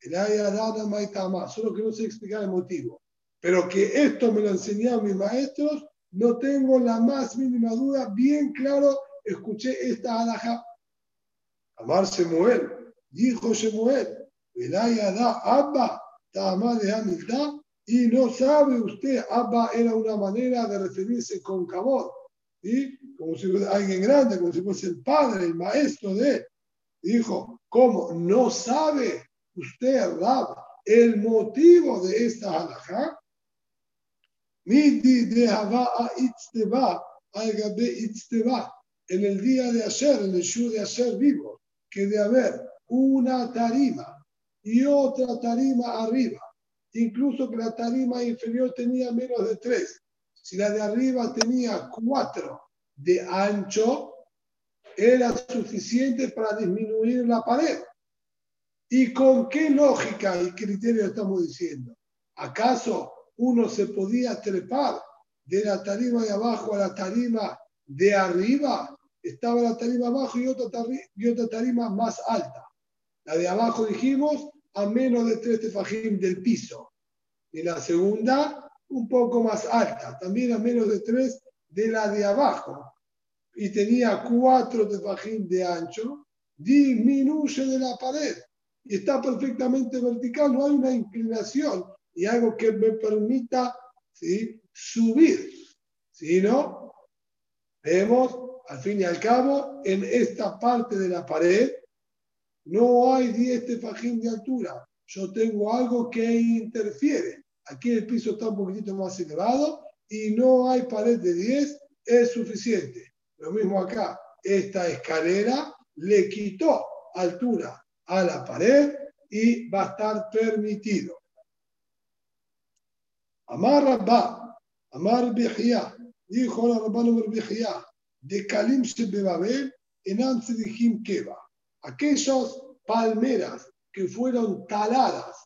El Ayadana Maitama, solo que no sé explicar el motivo. Pero que esto me lo enseñaron mis maestros, no tengo la más mínima duda, bien claro, escuché esta alhaja. Amar Shemuel, dijo Shemuel, Ayadá Abba, Tama de Hamilton, y no sabe usted, Abba era una manera de referirse con cabot, ¿sí? como si fuera alguien grande, como si fuese el padre, el maestro de él. Dijo, ¿cómo? ¿No sabe usted, Rab, el motivo de esta halajá? Midi de a Itzteba, Itzteba, en el día de ayer, en el show de ayer vivo, que de haber una tarima y otra tarima arriba incluso que la tarima inferior tenía menos de tres. Si la de arriba tenía cuatro de ancho, era suficiente para disminuir la pared. ¿Y con qué lógica y criterio estamos diciendo? ¿Acaso uno se podía trepar de la tarima de abajo a la tarima de arriba? Estaba la tarima abajo y otra, tarima, y otra tarima más alta. La de abajo dijimos a menos de tres tefajim del piso. Y la segunda un poco más alta, también a menos de tres de la de abajo. Y tenía cuatro tefajim de ancho, disminuye de la pared. Y está perfectamente vertical, no hay una inclinación y algo que me permita subir. Si no, vemos al fin y al cabo en esta parte de la pared no hay 10 tefajín de altura. Yo tengo algo que interfiere. Aquí el piso está un poquitito más elevado y no hay pared de 10, es suficiente. Lo mismo acá, esta escalera le quitó altura a la pared y va a estar permitido. Amar Rabba, Amar Bejía, dijo la Rabbanu Bejía, de Kalim Shebebabel, en Ansedihim Keva aquellas palmeras que fueron taladas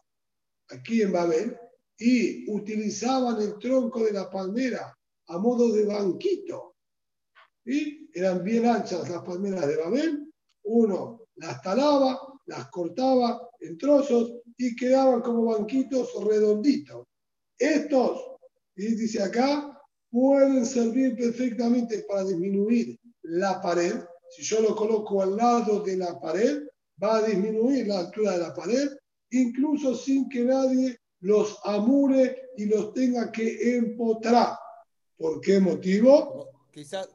aquí en Babel y utilizaban el tronco de la palmera a modo de banquito. y Eran bien anchas las palmeras de Babel, uno las talaba, las cortaba en trozos y quedaban como banquitos redonditos. Estos, y dice acá, pueden servir perfectamente para disminuir la pared si yo lo coloco al lado de la pared, va a disminuir la altura de la pared, incluso sin que nadie los amure y los tenga que empotrar. ¿Por qué motivo? Quizás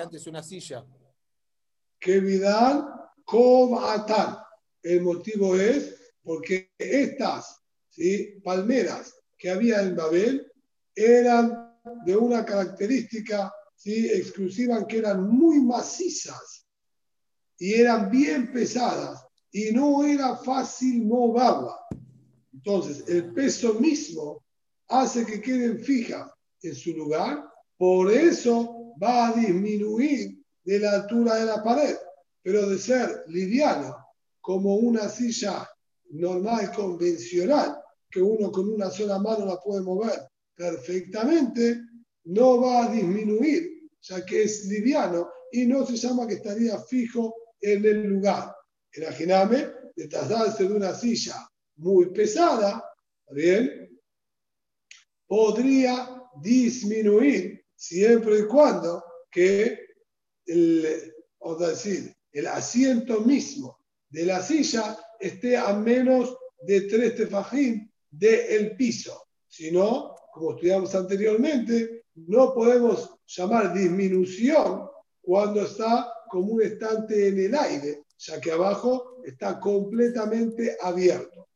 antes una silla. Que Vidal como atar. El motivo es porque estas ¿sí? palmeras que había en Babel eran de una característica ¿sí? exclusivas que eran muy macizas y eran bien pesadas y no era fácil moverla. Entonces, el peso mismo hace que queden fijas en su lugar, por eso va a disminuir de la altura de la pared, pero de ser liviano como una silla normal, convencional, que uno con una sola mano la puede mover perfectamente, no va a disminuir, ya que es liviano y no se llama que estaría fijo en el lugar. Imagíname de tratarse de una silla muy pesada, ¿bien? Podría disminuir siempre y cuando que el, decir, el asiento mismo de la silla esté a menos de tres tefajín del piso. Si no, como estudiamos anteriormente, no podemos llamar disminución cuando está como un estante en el aire, ya que abajo está completamente abierto.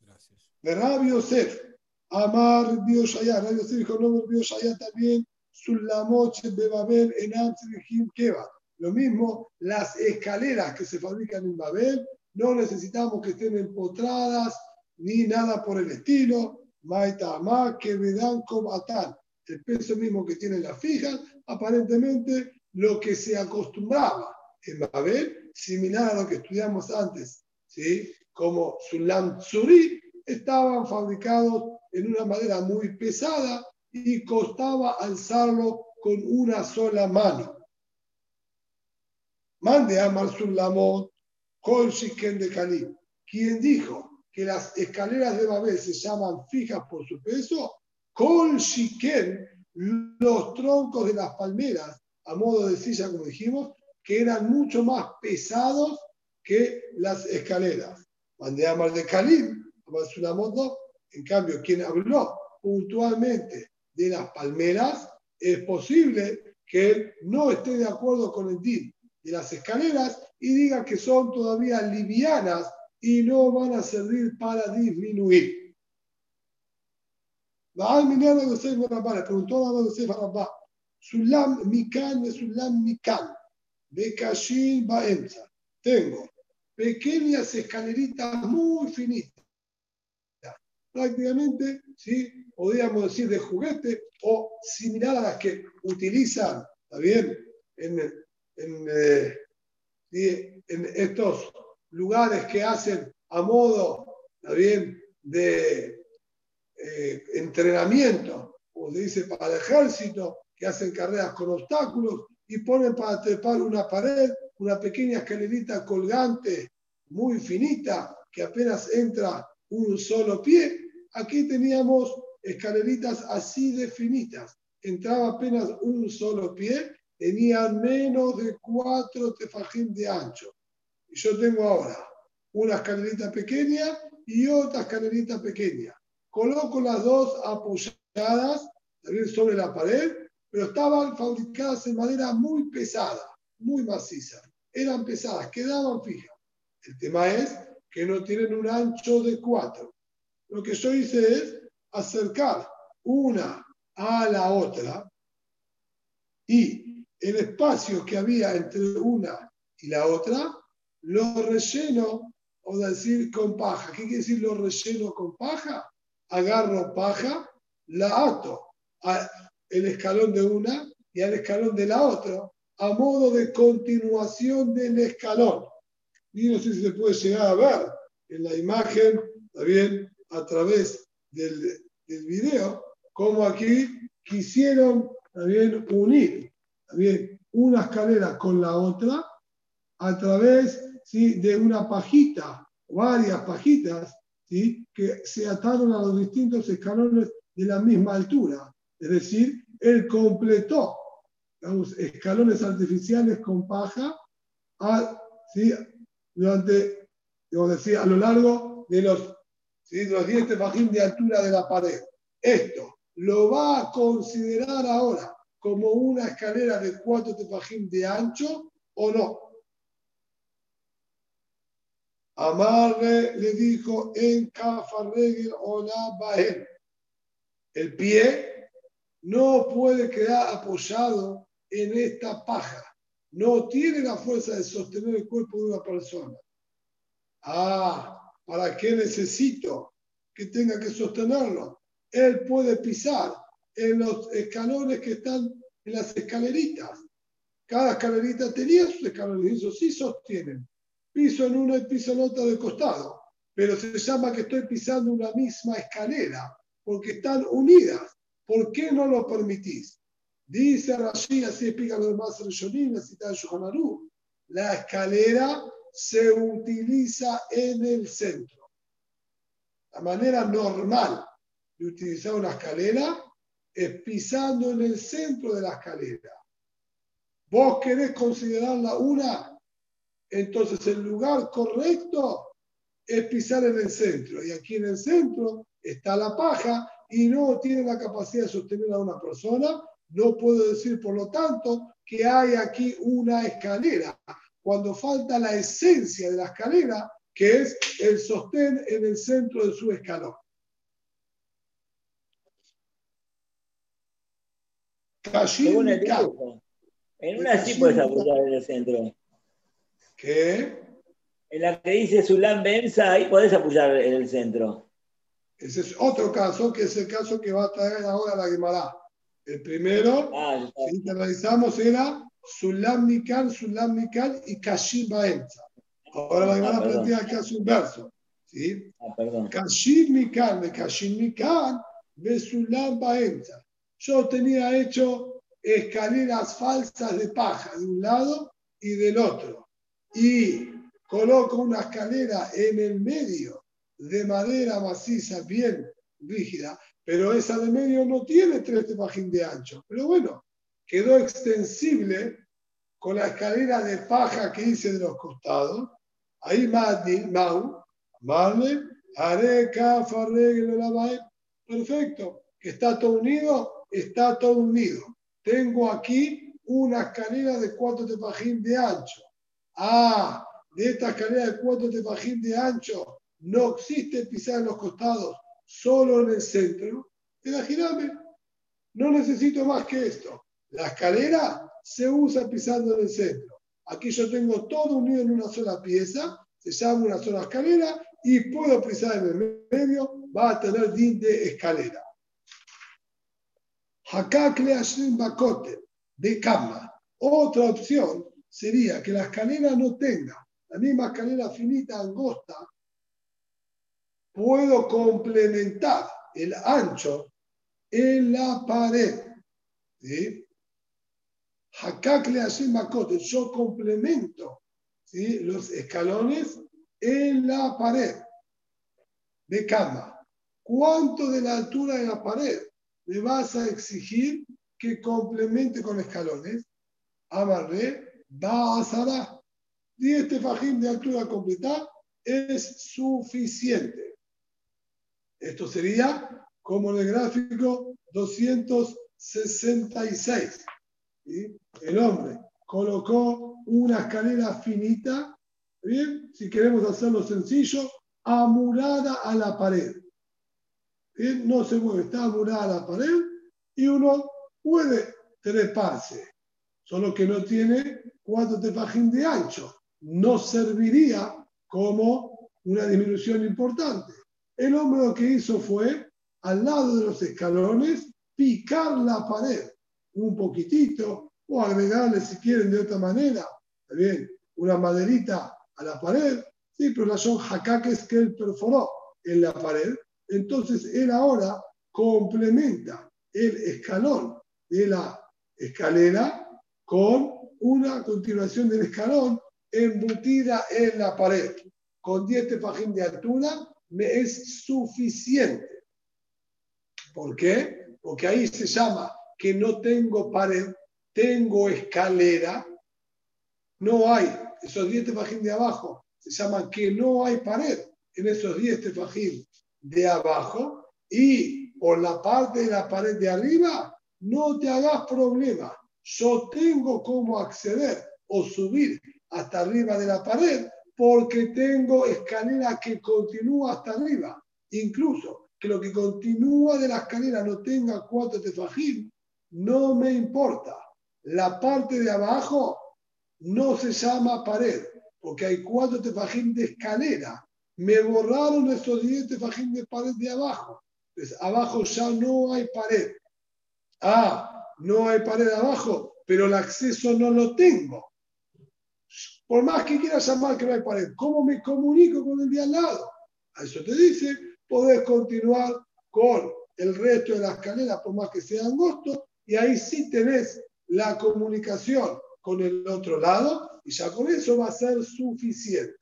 gracias. De Rabbi Yosef, Amar Bioshaya, Rabbi Yosef dijo, no, Bioshaya también, Sulamoche Bebabel en Keva. Lo mismo, las escaleras que se fabrican en Babel, no necesitamos que estén empotradas ni nada por el estilo, Maitama, que dan como atal. El peso mismo que tienen las fijas, aparentemente lo que se acostumbraba en Babel, similar a lo que estudiamos antes, ¿sí? como Sulam Tsuri, estaban fabricados en una madera muy pesada y costaba alzarlo con una sola mano. Mande a Mar Sulamot, Kol de Kali. Quien dijo que las escaleras de Babel se llaman fijas por su peso, Kol Shiken, los troncos de las palmeras, a modo de silla, como dijimos, que eran mucho más pesados que las escaleras. Mandé a Mar de Kalim, en cambio, quien habló puntualmente de las palmeras, es posible que él no esté de acuerdo con el DIN de las escaleras y diga que son todavía livianas y no van a servir para disminuir. Le preguntó a Yosef Rabá, Sulam Mikan de Sulam Mikan, de Kashin Baenza. Tengo pequeñas escaleritas muy finitas, prácticamente, ¿sí? podríamos decir de juguete o similar a las que utilizan, ¿está bien? En, en, eh, en estos lugares que hacen a modo bien, de eh, entrenamiento, como se dice para el ejército, que hacen carreras con obstáculos y ponen para trepar una pared una pequeña escalerita colgante, muy finita, que apenas entra un solo pie. Aquí teníamos escaleritas así de finitas. Entraba apenas un solo pie, tenían menos de cuatro tefajín de ancho. Yo tengo ahora una escalerita pequeña y otra escalerita pequeña. Coloco las dos apoyadas sobre la pared, pero estaban fabricadas en madera muy pesada, muy maciza. Eran pesadas, quedaban fijas. El tema es que no tienen un ancho de cuatro. Lo que yo hice es acercar una a la otra y el espacio que había entre una y la otra lo relleno, o decir con paja. ¿Qué quiere decir lo relleno con paja? Agarro paja, la ato al escalón de una y al escalón de la otra, a modo de continuación del escalón. Y no sé si se puede llegar a ver en la imagen, también a través del, video, como aquí quisieron también unir también una escalera con la otra a través ¿sí? de una pajita, varias pajitas, ¿sí? que se ataron a los distintos escalones de la misma altura. Es decir, él completó digamos, escalones artificiales con paja a, ¿sí? durante, decir, a lo largo de los, ¿sí? de los 10 de altura de la pared. Esto lo va a considerar ahora como una escalera de 4 tefajín de ancho o no. Amarre le dijo en Kafarregel o la El pie no puede quedar apoyado en esta paja. No tiene la fuerza de sostener el cuerpo de una persona. Ah, ¿para qué necesito que tenga que sostenerlo? Él puede pisar en los escalones que están en las escaleritas. Cada escalerita tenía sus escalones, eso sí sostienen piso en uno y piso en otro de costado, pero se llama que estoy pisando una misma escalera, porque están unidas. ¿Por qué no lo permitís? Dice Rashi, así explica los demás Rishonim, cita de la escalera se utiliza en el centro. La manera normal de utilizar una escalera es pisando en el centro de la escalera. Vos querés considerarla una entonces el lugar correcto es pisar en el centro. Y aquí en el centro está la paja y no tiene la capacidad de sostener a una persona. No puedo decir, por lo tanto, que hay aquí una escalera, cuando falta la esencia de la escalera, que es el sostén en el centro de su escalón. En una sí puedes apoyar en el centro que en la que dice Sulam Benza, ahí podés apoyar en el centro. Ese es otro caso, que es el caso que va a traer ahora la Gemara. El primero ah, que analizamos era Sulam Mikal, Sulam Mikal y Kashim Baenza. Ahora la Gemara ah, plantea acá un verso. ¿sí? Ah, Kashim Mikal, de Kashim Mikal, de Sulam Baenza. Yo tenía hecho escaleras falsas de paja de un lado y del otro y coloco una escalera en el medio de madera maciza, bien rígida, pero esa de medio no tiene tres tefajín de ancho. Pero bueno, quedó extensible con la escalera de paja que hice de los costados. Ahí Mau, ¿vale? Areca, Perfecto. Que está todo unido, está todo unido. Tengo aquí una escalera de cuatro tefajín de ancho. Ah, de esta escalera de cuatro tefajín de ancho no existe pisar en los costados, solo en el centro. Imagíname, no necesito más que esto. La escalera se usa pisando en el centro. Aquí yo tengo todo unido en una sola pieza, se llama una sola escalera y puedo pisar en el medio, va a tener din de escalera. Hakakle de cama. Otra opción sería que la escalera no tenga la misma escalera finita, angosta, puedo complementar el ancho en la pared. ¿sí? Yo complemento ¿sí? los escalones en la pared de cama. ¿Cuánto de la altura de la pared le vas a exigir que complemente con escalones? Amarre, va a Sara. 10 tefajín de altura completa es suficiente. Esto sería como en el gráfico 266. El hombre colocó una escalera finita. Si queremos hacerlo sencillo, amurada a la pared. No se mueve, está amurada a la pared y uno puede treparse, solo que no tiene cuatro tefajín de ancho. No serviría como una disminución importante. El hombre lo que hizo fue, al lado de los escalones, picar la pared un poquitito o agregarle, si quieren, de otra manera, bien, una maderita a la pared, sí, pero la son jacaques que él perforó en la pared. Entonces él ahora complementa el escalón de la escalera con una continuación del escalón embutida en la pared. Con 10 tefajín de altura me es suficiente. ¿Por qué? Porque ahí se llama que no tengo pared, tengo escalera. No hay, esos 10 tefajín de abajo se llaman que no hay pared en esos 10 tefajín de abajo y por la parte de la pared de arriba, no te hagas problema. Yo tengo cómo acceder o subir hasta arriba de la pared porque tengo escalera que continúa hasta arriba. Incluso que lo que continúa de la escalera no tenga cuatro tefajín, no me importa. La parte de abajo no se llama pared, porque hay cuatro tefajín de escalera. Me borraron esos diez tefajín de pared de abajo. Entonces, abajo ya no hay pared. Ah, no hay pared abajo, pero el acceso no lo tengo. Por más que quiera llamar que no hay pared, ¿cómo me comunico con el de al lado? A eso te dice, podés continuar con el resto de la escalera, por más que sea angosto, y ahí sí tenés la comunicación con el otro lado, y ya con eso va a ser suficiente.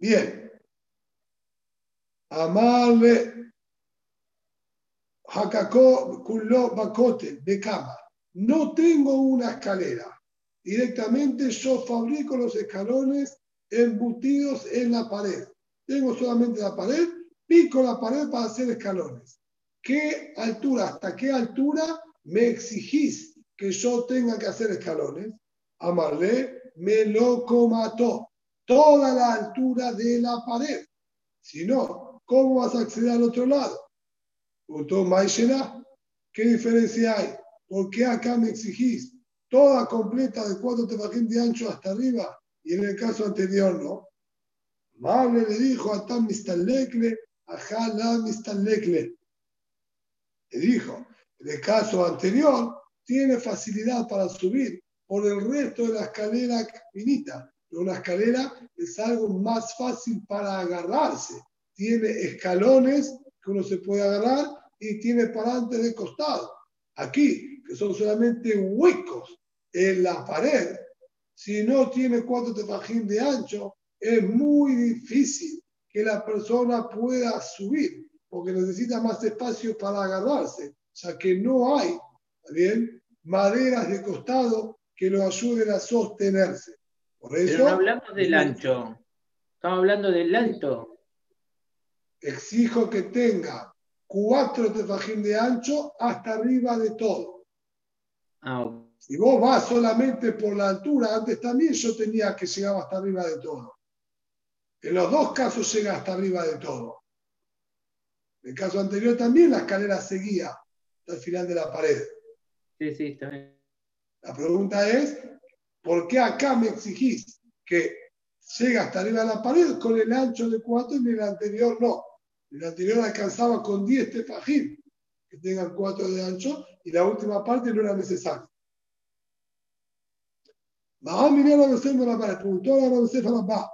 Bien. Amarle Hakako Kullo Bakote de cama. No tengo una escalera. Directamente yo fabrico los escalones embutidos en la pared. Tengo solamente la pared, pico la pared para hacer escalones. ¿Qué altura, hasta qué altura me exigís que yo tenga que hacer escalones? Amarle me lo comató. Toda la altura de la pared. Si no, ¿cómo vas a acceder al otro lado? ¿Qué diferencia hay? ¿Por qué acá me exigís toda completa de cuatro tefajín de ancho hasta arriba y en el caso anterior no? Mable le dijo a Tam Mistalekle, a Jala Mistalekle. Le dijo, en el caso anterior tiene facilidad para subir por el resto de la escalera finita. Pero una escalera es algo más fácil para agarrarse. Tiene escalones que uno se puede agarrar y tiene parantes de costado. Aquí, que son solamente huecos en la pared, si no tiene cuatro tefajín de ancho, es muy difícil que la persona pueda subir, porque necesita más espacio para agarrarse, ya que no hay, bien, maderas de costado que lo ayuden a sostenerse. Por eso, Pero no hablamos del ancho, estamos hablando del alto. Exijo que tenga cuatro tefajín de ancho hasta arriba de todo. Ah, ok. Si vos vas solamente por la altura, antes también yo tenía que llegar hasta arriba de todo. En los dos casos llega hasta arriba de todo. En el caso anterior también la escalera seguía hasta el final de la pared. Sí, sí, está bien. La pregunta es, ¿por qué acá me exigís que llega hasta arriba de la pared con el ancho de 4 y en el anterior no? El anterior alcanzaba con 10 tefajín que tengan 4 de ancho y la última parte no era necesaria. Bahá miró a la Yosef la pared, preguntó a la Yosef a la Bahá,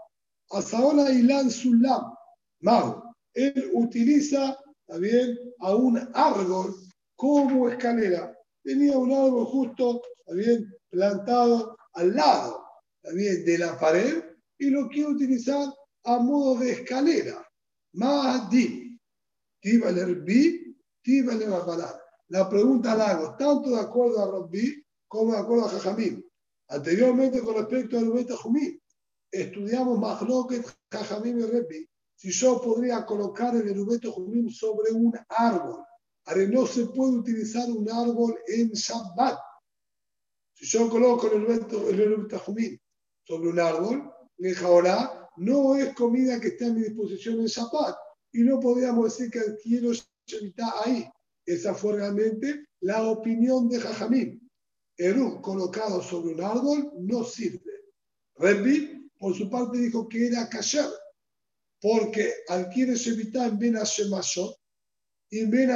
Asaola Ilan Sulam, Mau, él utiliza también a un árbol como escalera. Tenía un árbol justo, también plantado al lado también de la pared y lo quiere utilizar a modo de escalera. Mahdi. Tibaler bi, tibaler La pregunta la hago tanto de acuerdo a Rabbi como de acuerdo a Jajamín. Anteriormente, con respecto al Ubeta Jumín, estudiamos Mahloket, Jajamín y Rabbi. Si yo podría colocar el Erubeto Jumín sobre un árbol. Ahora, no se puede utilizar un árbol en Shabbat. Si yo coloco el Erubeto Jumín sobre un árbol, ahora no es comida que está a mi disposición en Shabbat. Y no podríamos decir que quiero está ahí. Esa fue realmente la opinión de Jajamín. Eru colocado sobre un árbol no sirve. Rebbi, por su parte, dijo que era kasher, porque adquiere Shevita en Ben Hashemashot, y en Ben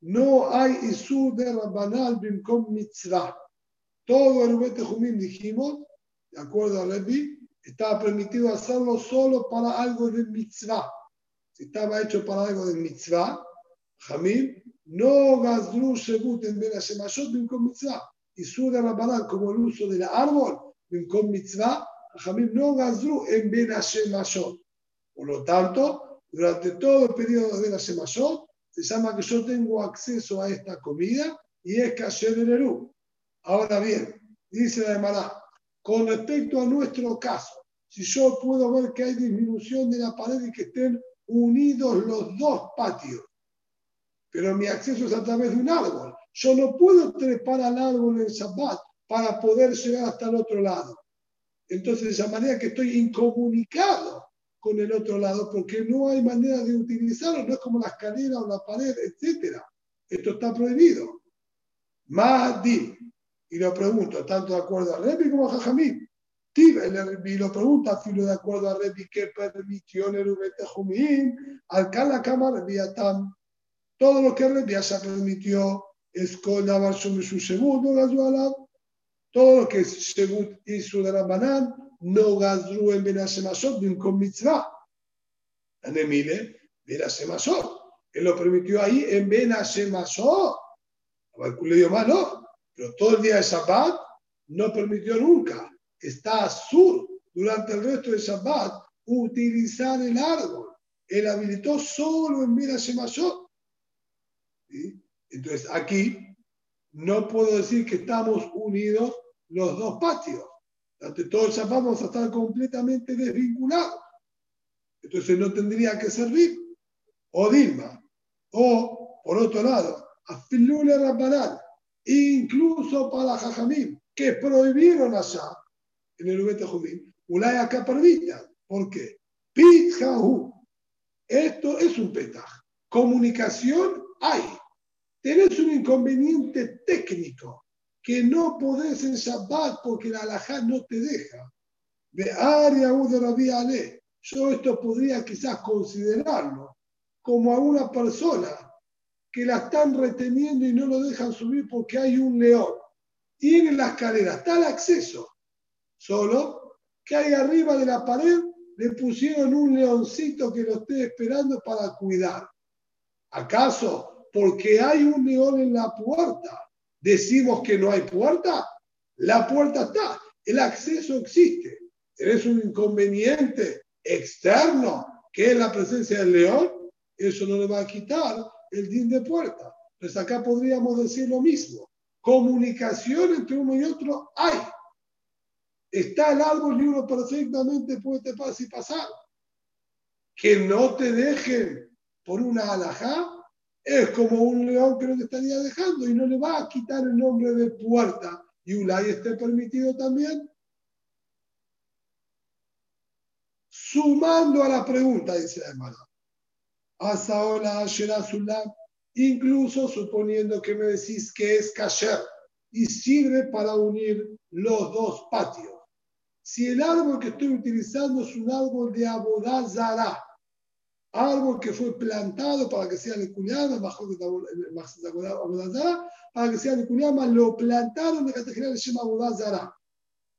no hay Isur de Rabbanal Bimkom Mitzvah. Todo el Jumim dijimos, de acuerdo a Rebbi, estaba permitido hacerlo solo para algo de mitzvah. Si estaba hecho para algo de mitzvah, Jamim, no gazru shebut en ben bin con mitzvah. Y su de Rabbanán, como el uso del árbol, con mitzvah, Jamim no gazru en ben Por lo tanto, durante todo el periodo de la Shemashot, se llama que yo tengo acceso a esta comida y es kasher Eru. Ahora bien, dice la Emara, con respecto a nuestro caso, si yo puedo ver que hay disminución de la pared y que estén unidos los dos patios, pero mi acceso es a través de un árbol. Yo no puedo trepar al árbol en Shabbat para poder llegar hasta el otro lado. Entonces, de esa manera que estoy incomunicado con el otro lado, porque no hay manera de utilizarlo, no es como la escalera o la pared, etc. Esto está prohibido. Mahdi. Y lo pregunto, tanto de acuerdo a Rebi como a Jajamí. Y lo pregunta, filo de acuerdo a Rebi, que permitió Nerubet Jumín, al Kala Kamar Viatam todo lo que Rebbe se permitió es con de su segundo Gazru todo lo que según hizo de la banán, no Gazru en Benashemasot, bien con mitzvah. En Emile, Benashemasot. Él lo permitió ahí en Benashemasot. Le dio más, no. Pero todo el día de Shabbat no permitió nunca. Está sur durante el resto de Shabbat utilizar el árbol. Él habilitó solo en Benashemasot. Entonces, aquí no puedo decir que estamos unidos los dos patios. Ante todo, ya vamos a estar completamente desvinculados. Entonces, no tendría que servir. O Dilma. O, por otro lado, a Filule Rabbanal. Incluso para Jajamim, que prohibieron allá, en el Ubete Judín, Ulaya Kaparvita. ¿Por qué? Pitjahu. Esto es un petaj. Comunicación hay. Tenés un inconveniente técnico que no podés en Shabbat porque la alajá no te deja. De área de Ale. Yo esto podría quizás considerarlo como a una persona que la están reteniendo y no lo dejan subir porque hay un león. Tiene la escalera, está el acceso. Solo que ahí arriba de la pared le pusieron un leoncito que lo esté esperando para cuidar. ¿Acaso porque hay un león en la puerta decimos que no hay puerta? La puerta está, el acceso existe. Eres un inconveniente externo que es la presencia del león, eso no le va a quitar el din de puerta. Pues acá podríamos decir lo mismo. Comunicación entre uno y otro hay. Está el árbol y uno perfectamente puede pasar y pasar. Que no te dejen por una alajá es como un león que no te estaría dejando y no le va a quitar el nombre de puerta. Y Ulay esté permitido también. Sumando a la pregunta, dice la. Hasta ahora, incluso suponiendo que me decís que es kasher y sirve para unir los dos patios. Si el árbol que estoy utilizando es un árbol de abodazara, árbol que fue plantado para que sea Lecuniama, bajo para que sea Lecuniama, lo plantaron de categoría de Shema Abodazara.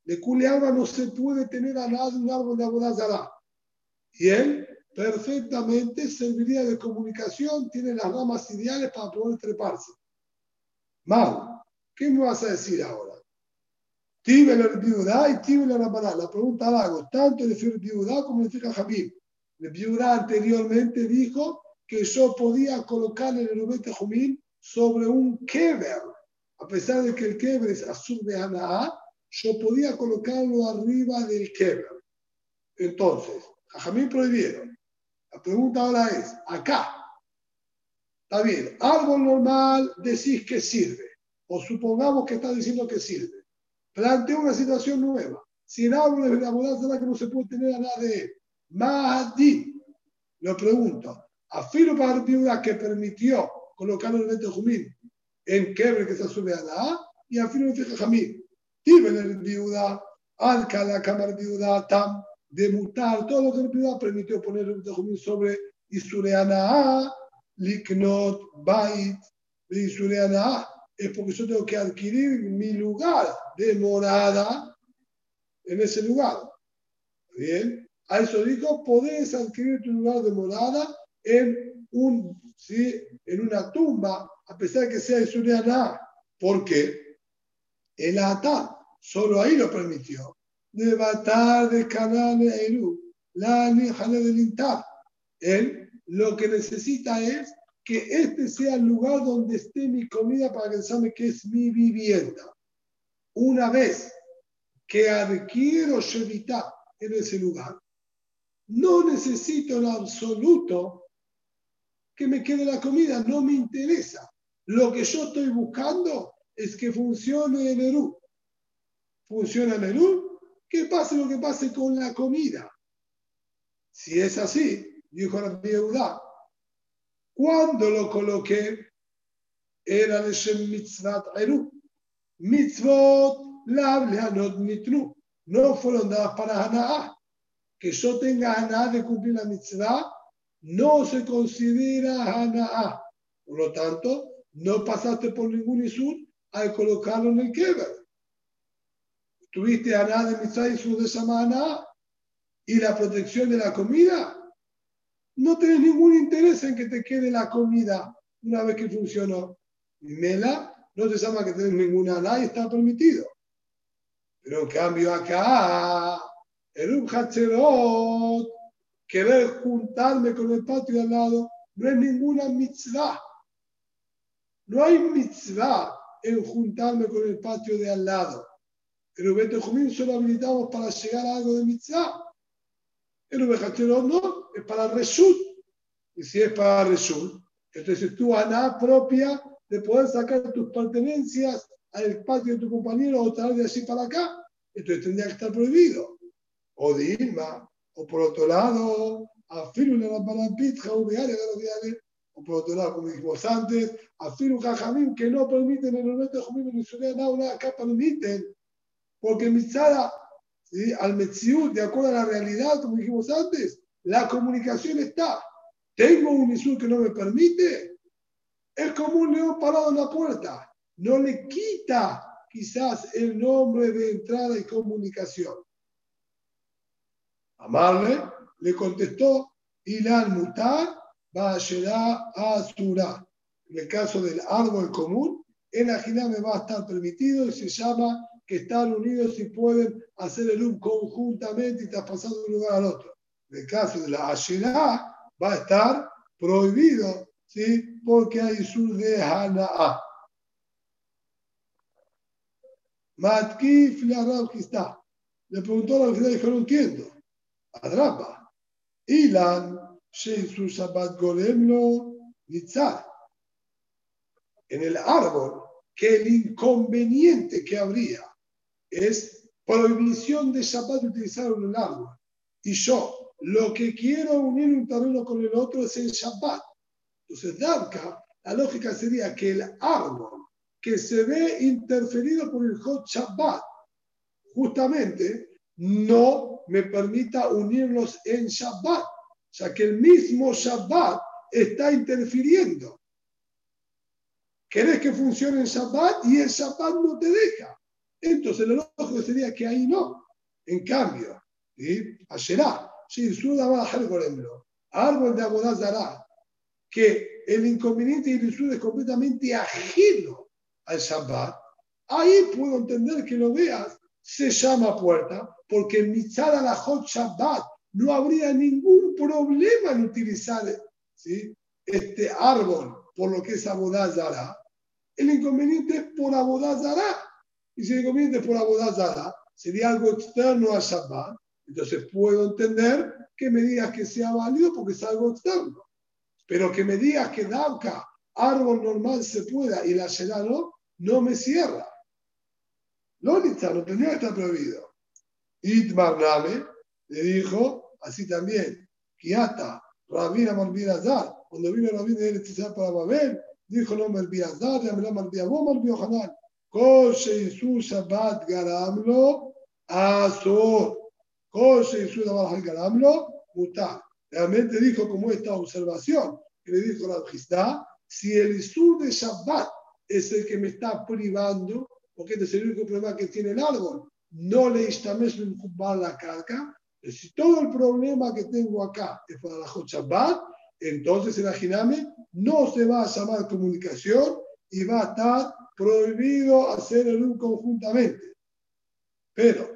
Lecuniama no se puede tener a nada un árbol de Abodazara. Él perfectamente serviría de comunicación, tiene las ramas ideales para poder treparse. Mal, ¿qué me vas a decir ahora? Tibe la viuda y tibe la La pregunta la hago, tanto el viuda como el fica Jamil. El viuda anteriormente dijo que yo podía colocar el Rubete Jumín sobre un kever. A pesar de que el kever es azul de Anaá, yo podía colocarlo arriba del kever. Entonces, a Jamín prohibieron. La pregunta ahora es, acá, está bien, árbol normal decís que sirve, o supongamos que está diciendo que sirve. Plantea una situación nueva. Si el árbol es de la será que no se puede tener a nada de. Mahdi, lo pregunto, afirmo para viuda que permitió colocar el Bete Jumín en quebre que se sube a la A, y afirmo que Jamín, tiene el viuda, alca la cámara viuda, tam, de mutar, todo lo que el viuda permitió poner el Bete sobre Isureana Liknot, Bait, Isureana A, es porque yo tengo que adquirir mi lugar de morada en ese lugar. Bien, a eso dijo, podés adquirir tu lugar de morada en, un, ¿sí? en una tumba, a pesar de que sea Isuriana. ¿Por qué? El Ata solo ahí lo permitió. De Batar, de Canal, Eru, la. Él lo que necesita es que este sea el lugar donde esté mi comida para que sabe que es mi vivienda. Una vez que adquiero Shevita en ese lugar, no necesito en absoluto que me quede la comida, no me interesa. Lo que yo estoy buscando es que funcione el Eru. ¿Funciona el Eru? Que pase lo que pase con la comida. Si es así, dijo la viuda, cuando lo coloqué, era de Shem Mitzvat Eru. Mitzvot Lavleanot Mitnu. No fueron dadas para Hana'a. Que yo tenga Hana'a de cumplir la mitzvah, no se considera Hana'a. Por lo tanto, no pasaste por ningún Isur al colocarlo en el Keber. Tuviste Hana'a de mitzvah y su de Hana'a. Y la protección de la comida, no tenés ningún interés en que te quede la comida una vez que funcionó. Mela no te llama que tenés ninguna, nadie está permitido. Pero en cambio acá, el Ubhacherot, querer juntarme con el patio de al lado, no es ninguna mitzvah. No hay mitzvah en juntarme con el patio de al lado. El Ubet solo habilitamos para llegar a algo de mitzvah. El Ubhacherot no, es para Reshut. Y si es para Reshut, entonces tú nada propia de poder sacar tus pertenencias al patio de tu compañero o traer de allí para acá, entonces tendría que estar prohibido. O de Irma, o por otro lado, a Firule la Parampitja, o por otro lado, como dijimos antes, a Firu Jajamim, que no permiten en el momento de Jumim en nada acá permiten, porque Mitzada, ¿sí? al Metziut, de acuerdo a la realidad, como dijimos antes, la comunicación está. Tengo un Isur que no me permite. Es como un león parado en la puerta. No le quita quizás el nombre de entrada y comunicación. Amarle le contestó Ilan Mutar va a Asura. En el caso del árbol común, en la me va a estar permitido y se llama que están unidos y pueden hacer el un conjuntamente y traspasando de un lugar al otro en el caso de la Asherah, va a estar prohibido, ¿sí? Porque hay sur de Hana'a. Matkif la está. Le preguntó a la y dijo, no entiendo. Adrapa. Ilan, su Shabbat Golemlo, Nitzar. En el árbol, que el inconveniente que habría es prohibición de Shabbat utilizar el árbol. Y yo, lo que quiero unir un terreno con el otro es el Shabbat. Entonces, Dabka, la lógica sería que el árbol que se ve interferido por el Hot Shabbat, justamente no me permita unirlos en Shabbat, ya que el mismo Shabbat está interfiriendo. Querés que funcione en Shabbat y el Shabbat no te deja. Entonces, lo lógico sería que ahí no. En cambio, ¿sí? Asherá, dejar árbol de Abodazara, que el inconveniente y el es completamente ajeno al Shabbat, ahí puedo entender que lo veas, se llama puerta, porque en Mitzad la Hot Shabbat no habría ningún problema en utilizar ¿sí? este árbol por lo que es Abodazara. El inconveniente es por Abodazara. Y si el inconveniente es por Abodazara, sería algo externo al Shabbat. Entonces puedo entender que me digas que sea válido porque es algo externo. Pero que me digas que Dauka, árbol normal se pueda y la Shela no, no me cierra. No, no tendría que estar prohibido. Itmar Name le dijo, así también, Kiata, Rabina Malvirazar, cuando vino Rabina de Eretizar para Babel, dijo no Malvirazar, ya me la Malviazar, Malviazar, Kol Sheisu Shabbat Garamlo, Azor. Kol Sheisu Shabbat Garamlo, Mutar. Realmente dijo como esta observación que le dijo la Gistá, si el Isur de Shabbat es el que me está privando, porque este es el único problema que tiene el árbol, no le estames la carga, si todo el problema que tengo acá es para la Shabbat, entonces el Ajiname no se va a llamar comunicación y va a estar prohibido hacer el un conjuntamente. Pero,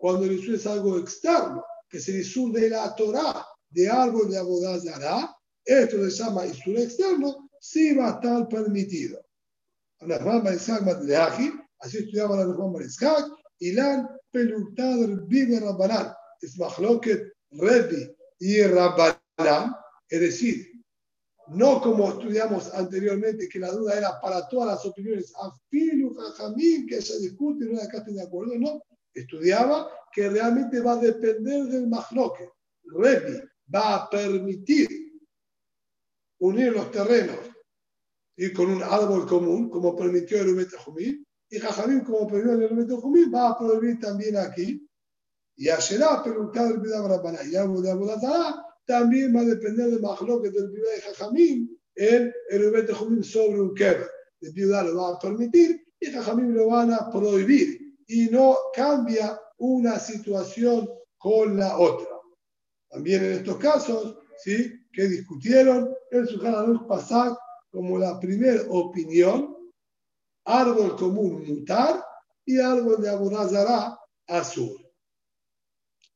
cuando el es algo externo, que es el de la Torah, de árbol de Abodazara, esto se llama Isur externo, sí va a estar permitido. Así estudiaba la Reforma Maritzhak, Ilan Pelutad Bibe Rabbanán, es Mahloket Rebbi y Rabbanán, es decir, no como estudiamos anteriormente, que la duda era para todas las opiniones, Afilu, Jajamín, que se discute y no acá de acuerdo, no. Estudiaba que realmente va a depender del Mahloket. Rebbi va a permitir unir los terrenos y con un árbol común, como permitió el Jumín, y Jajamín, como prohibió el elemento Jumín, va a prohibir también aquí. Y Asherá, pero el Bidam Rabbaná y algo de Abodatara, también va a depender del Mahloket del Bidam de Jajamín, el elemento Jumín sobre un Keber. El Bidam lo va a permitir y Jajamín lo van a prohibir. Y no cambia una situación con la otra. También en estos casos, ¿sí? que discutieron el Sujana pasar como la primera opinión árbol común mutar y árbol de Abodazara azul.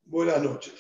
Buenas noches.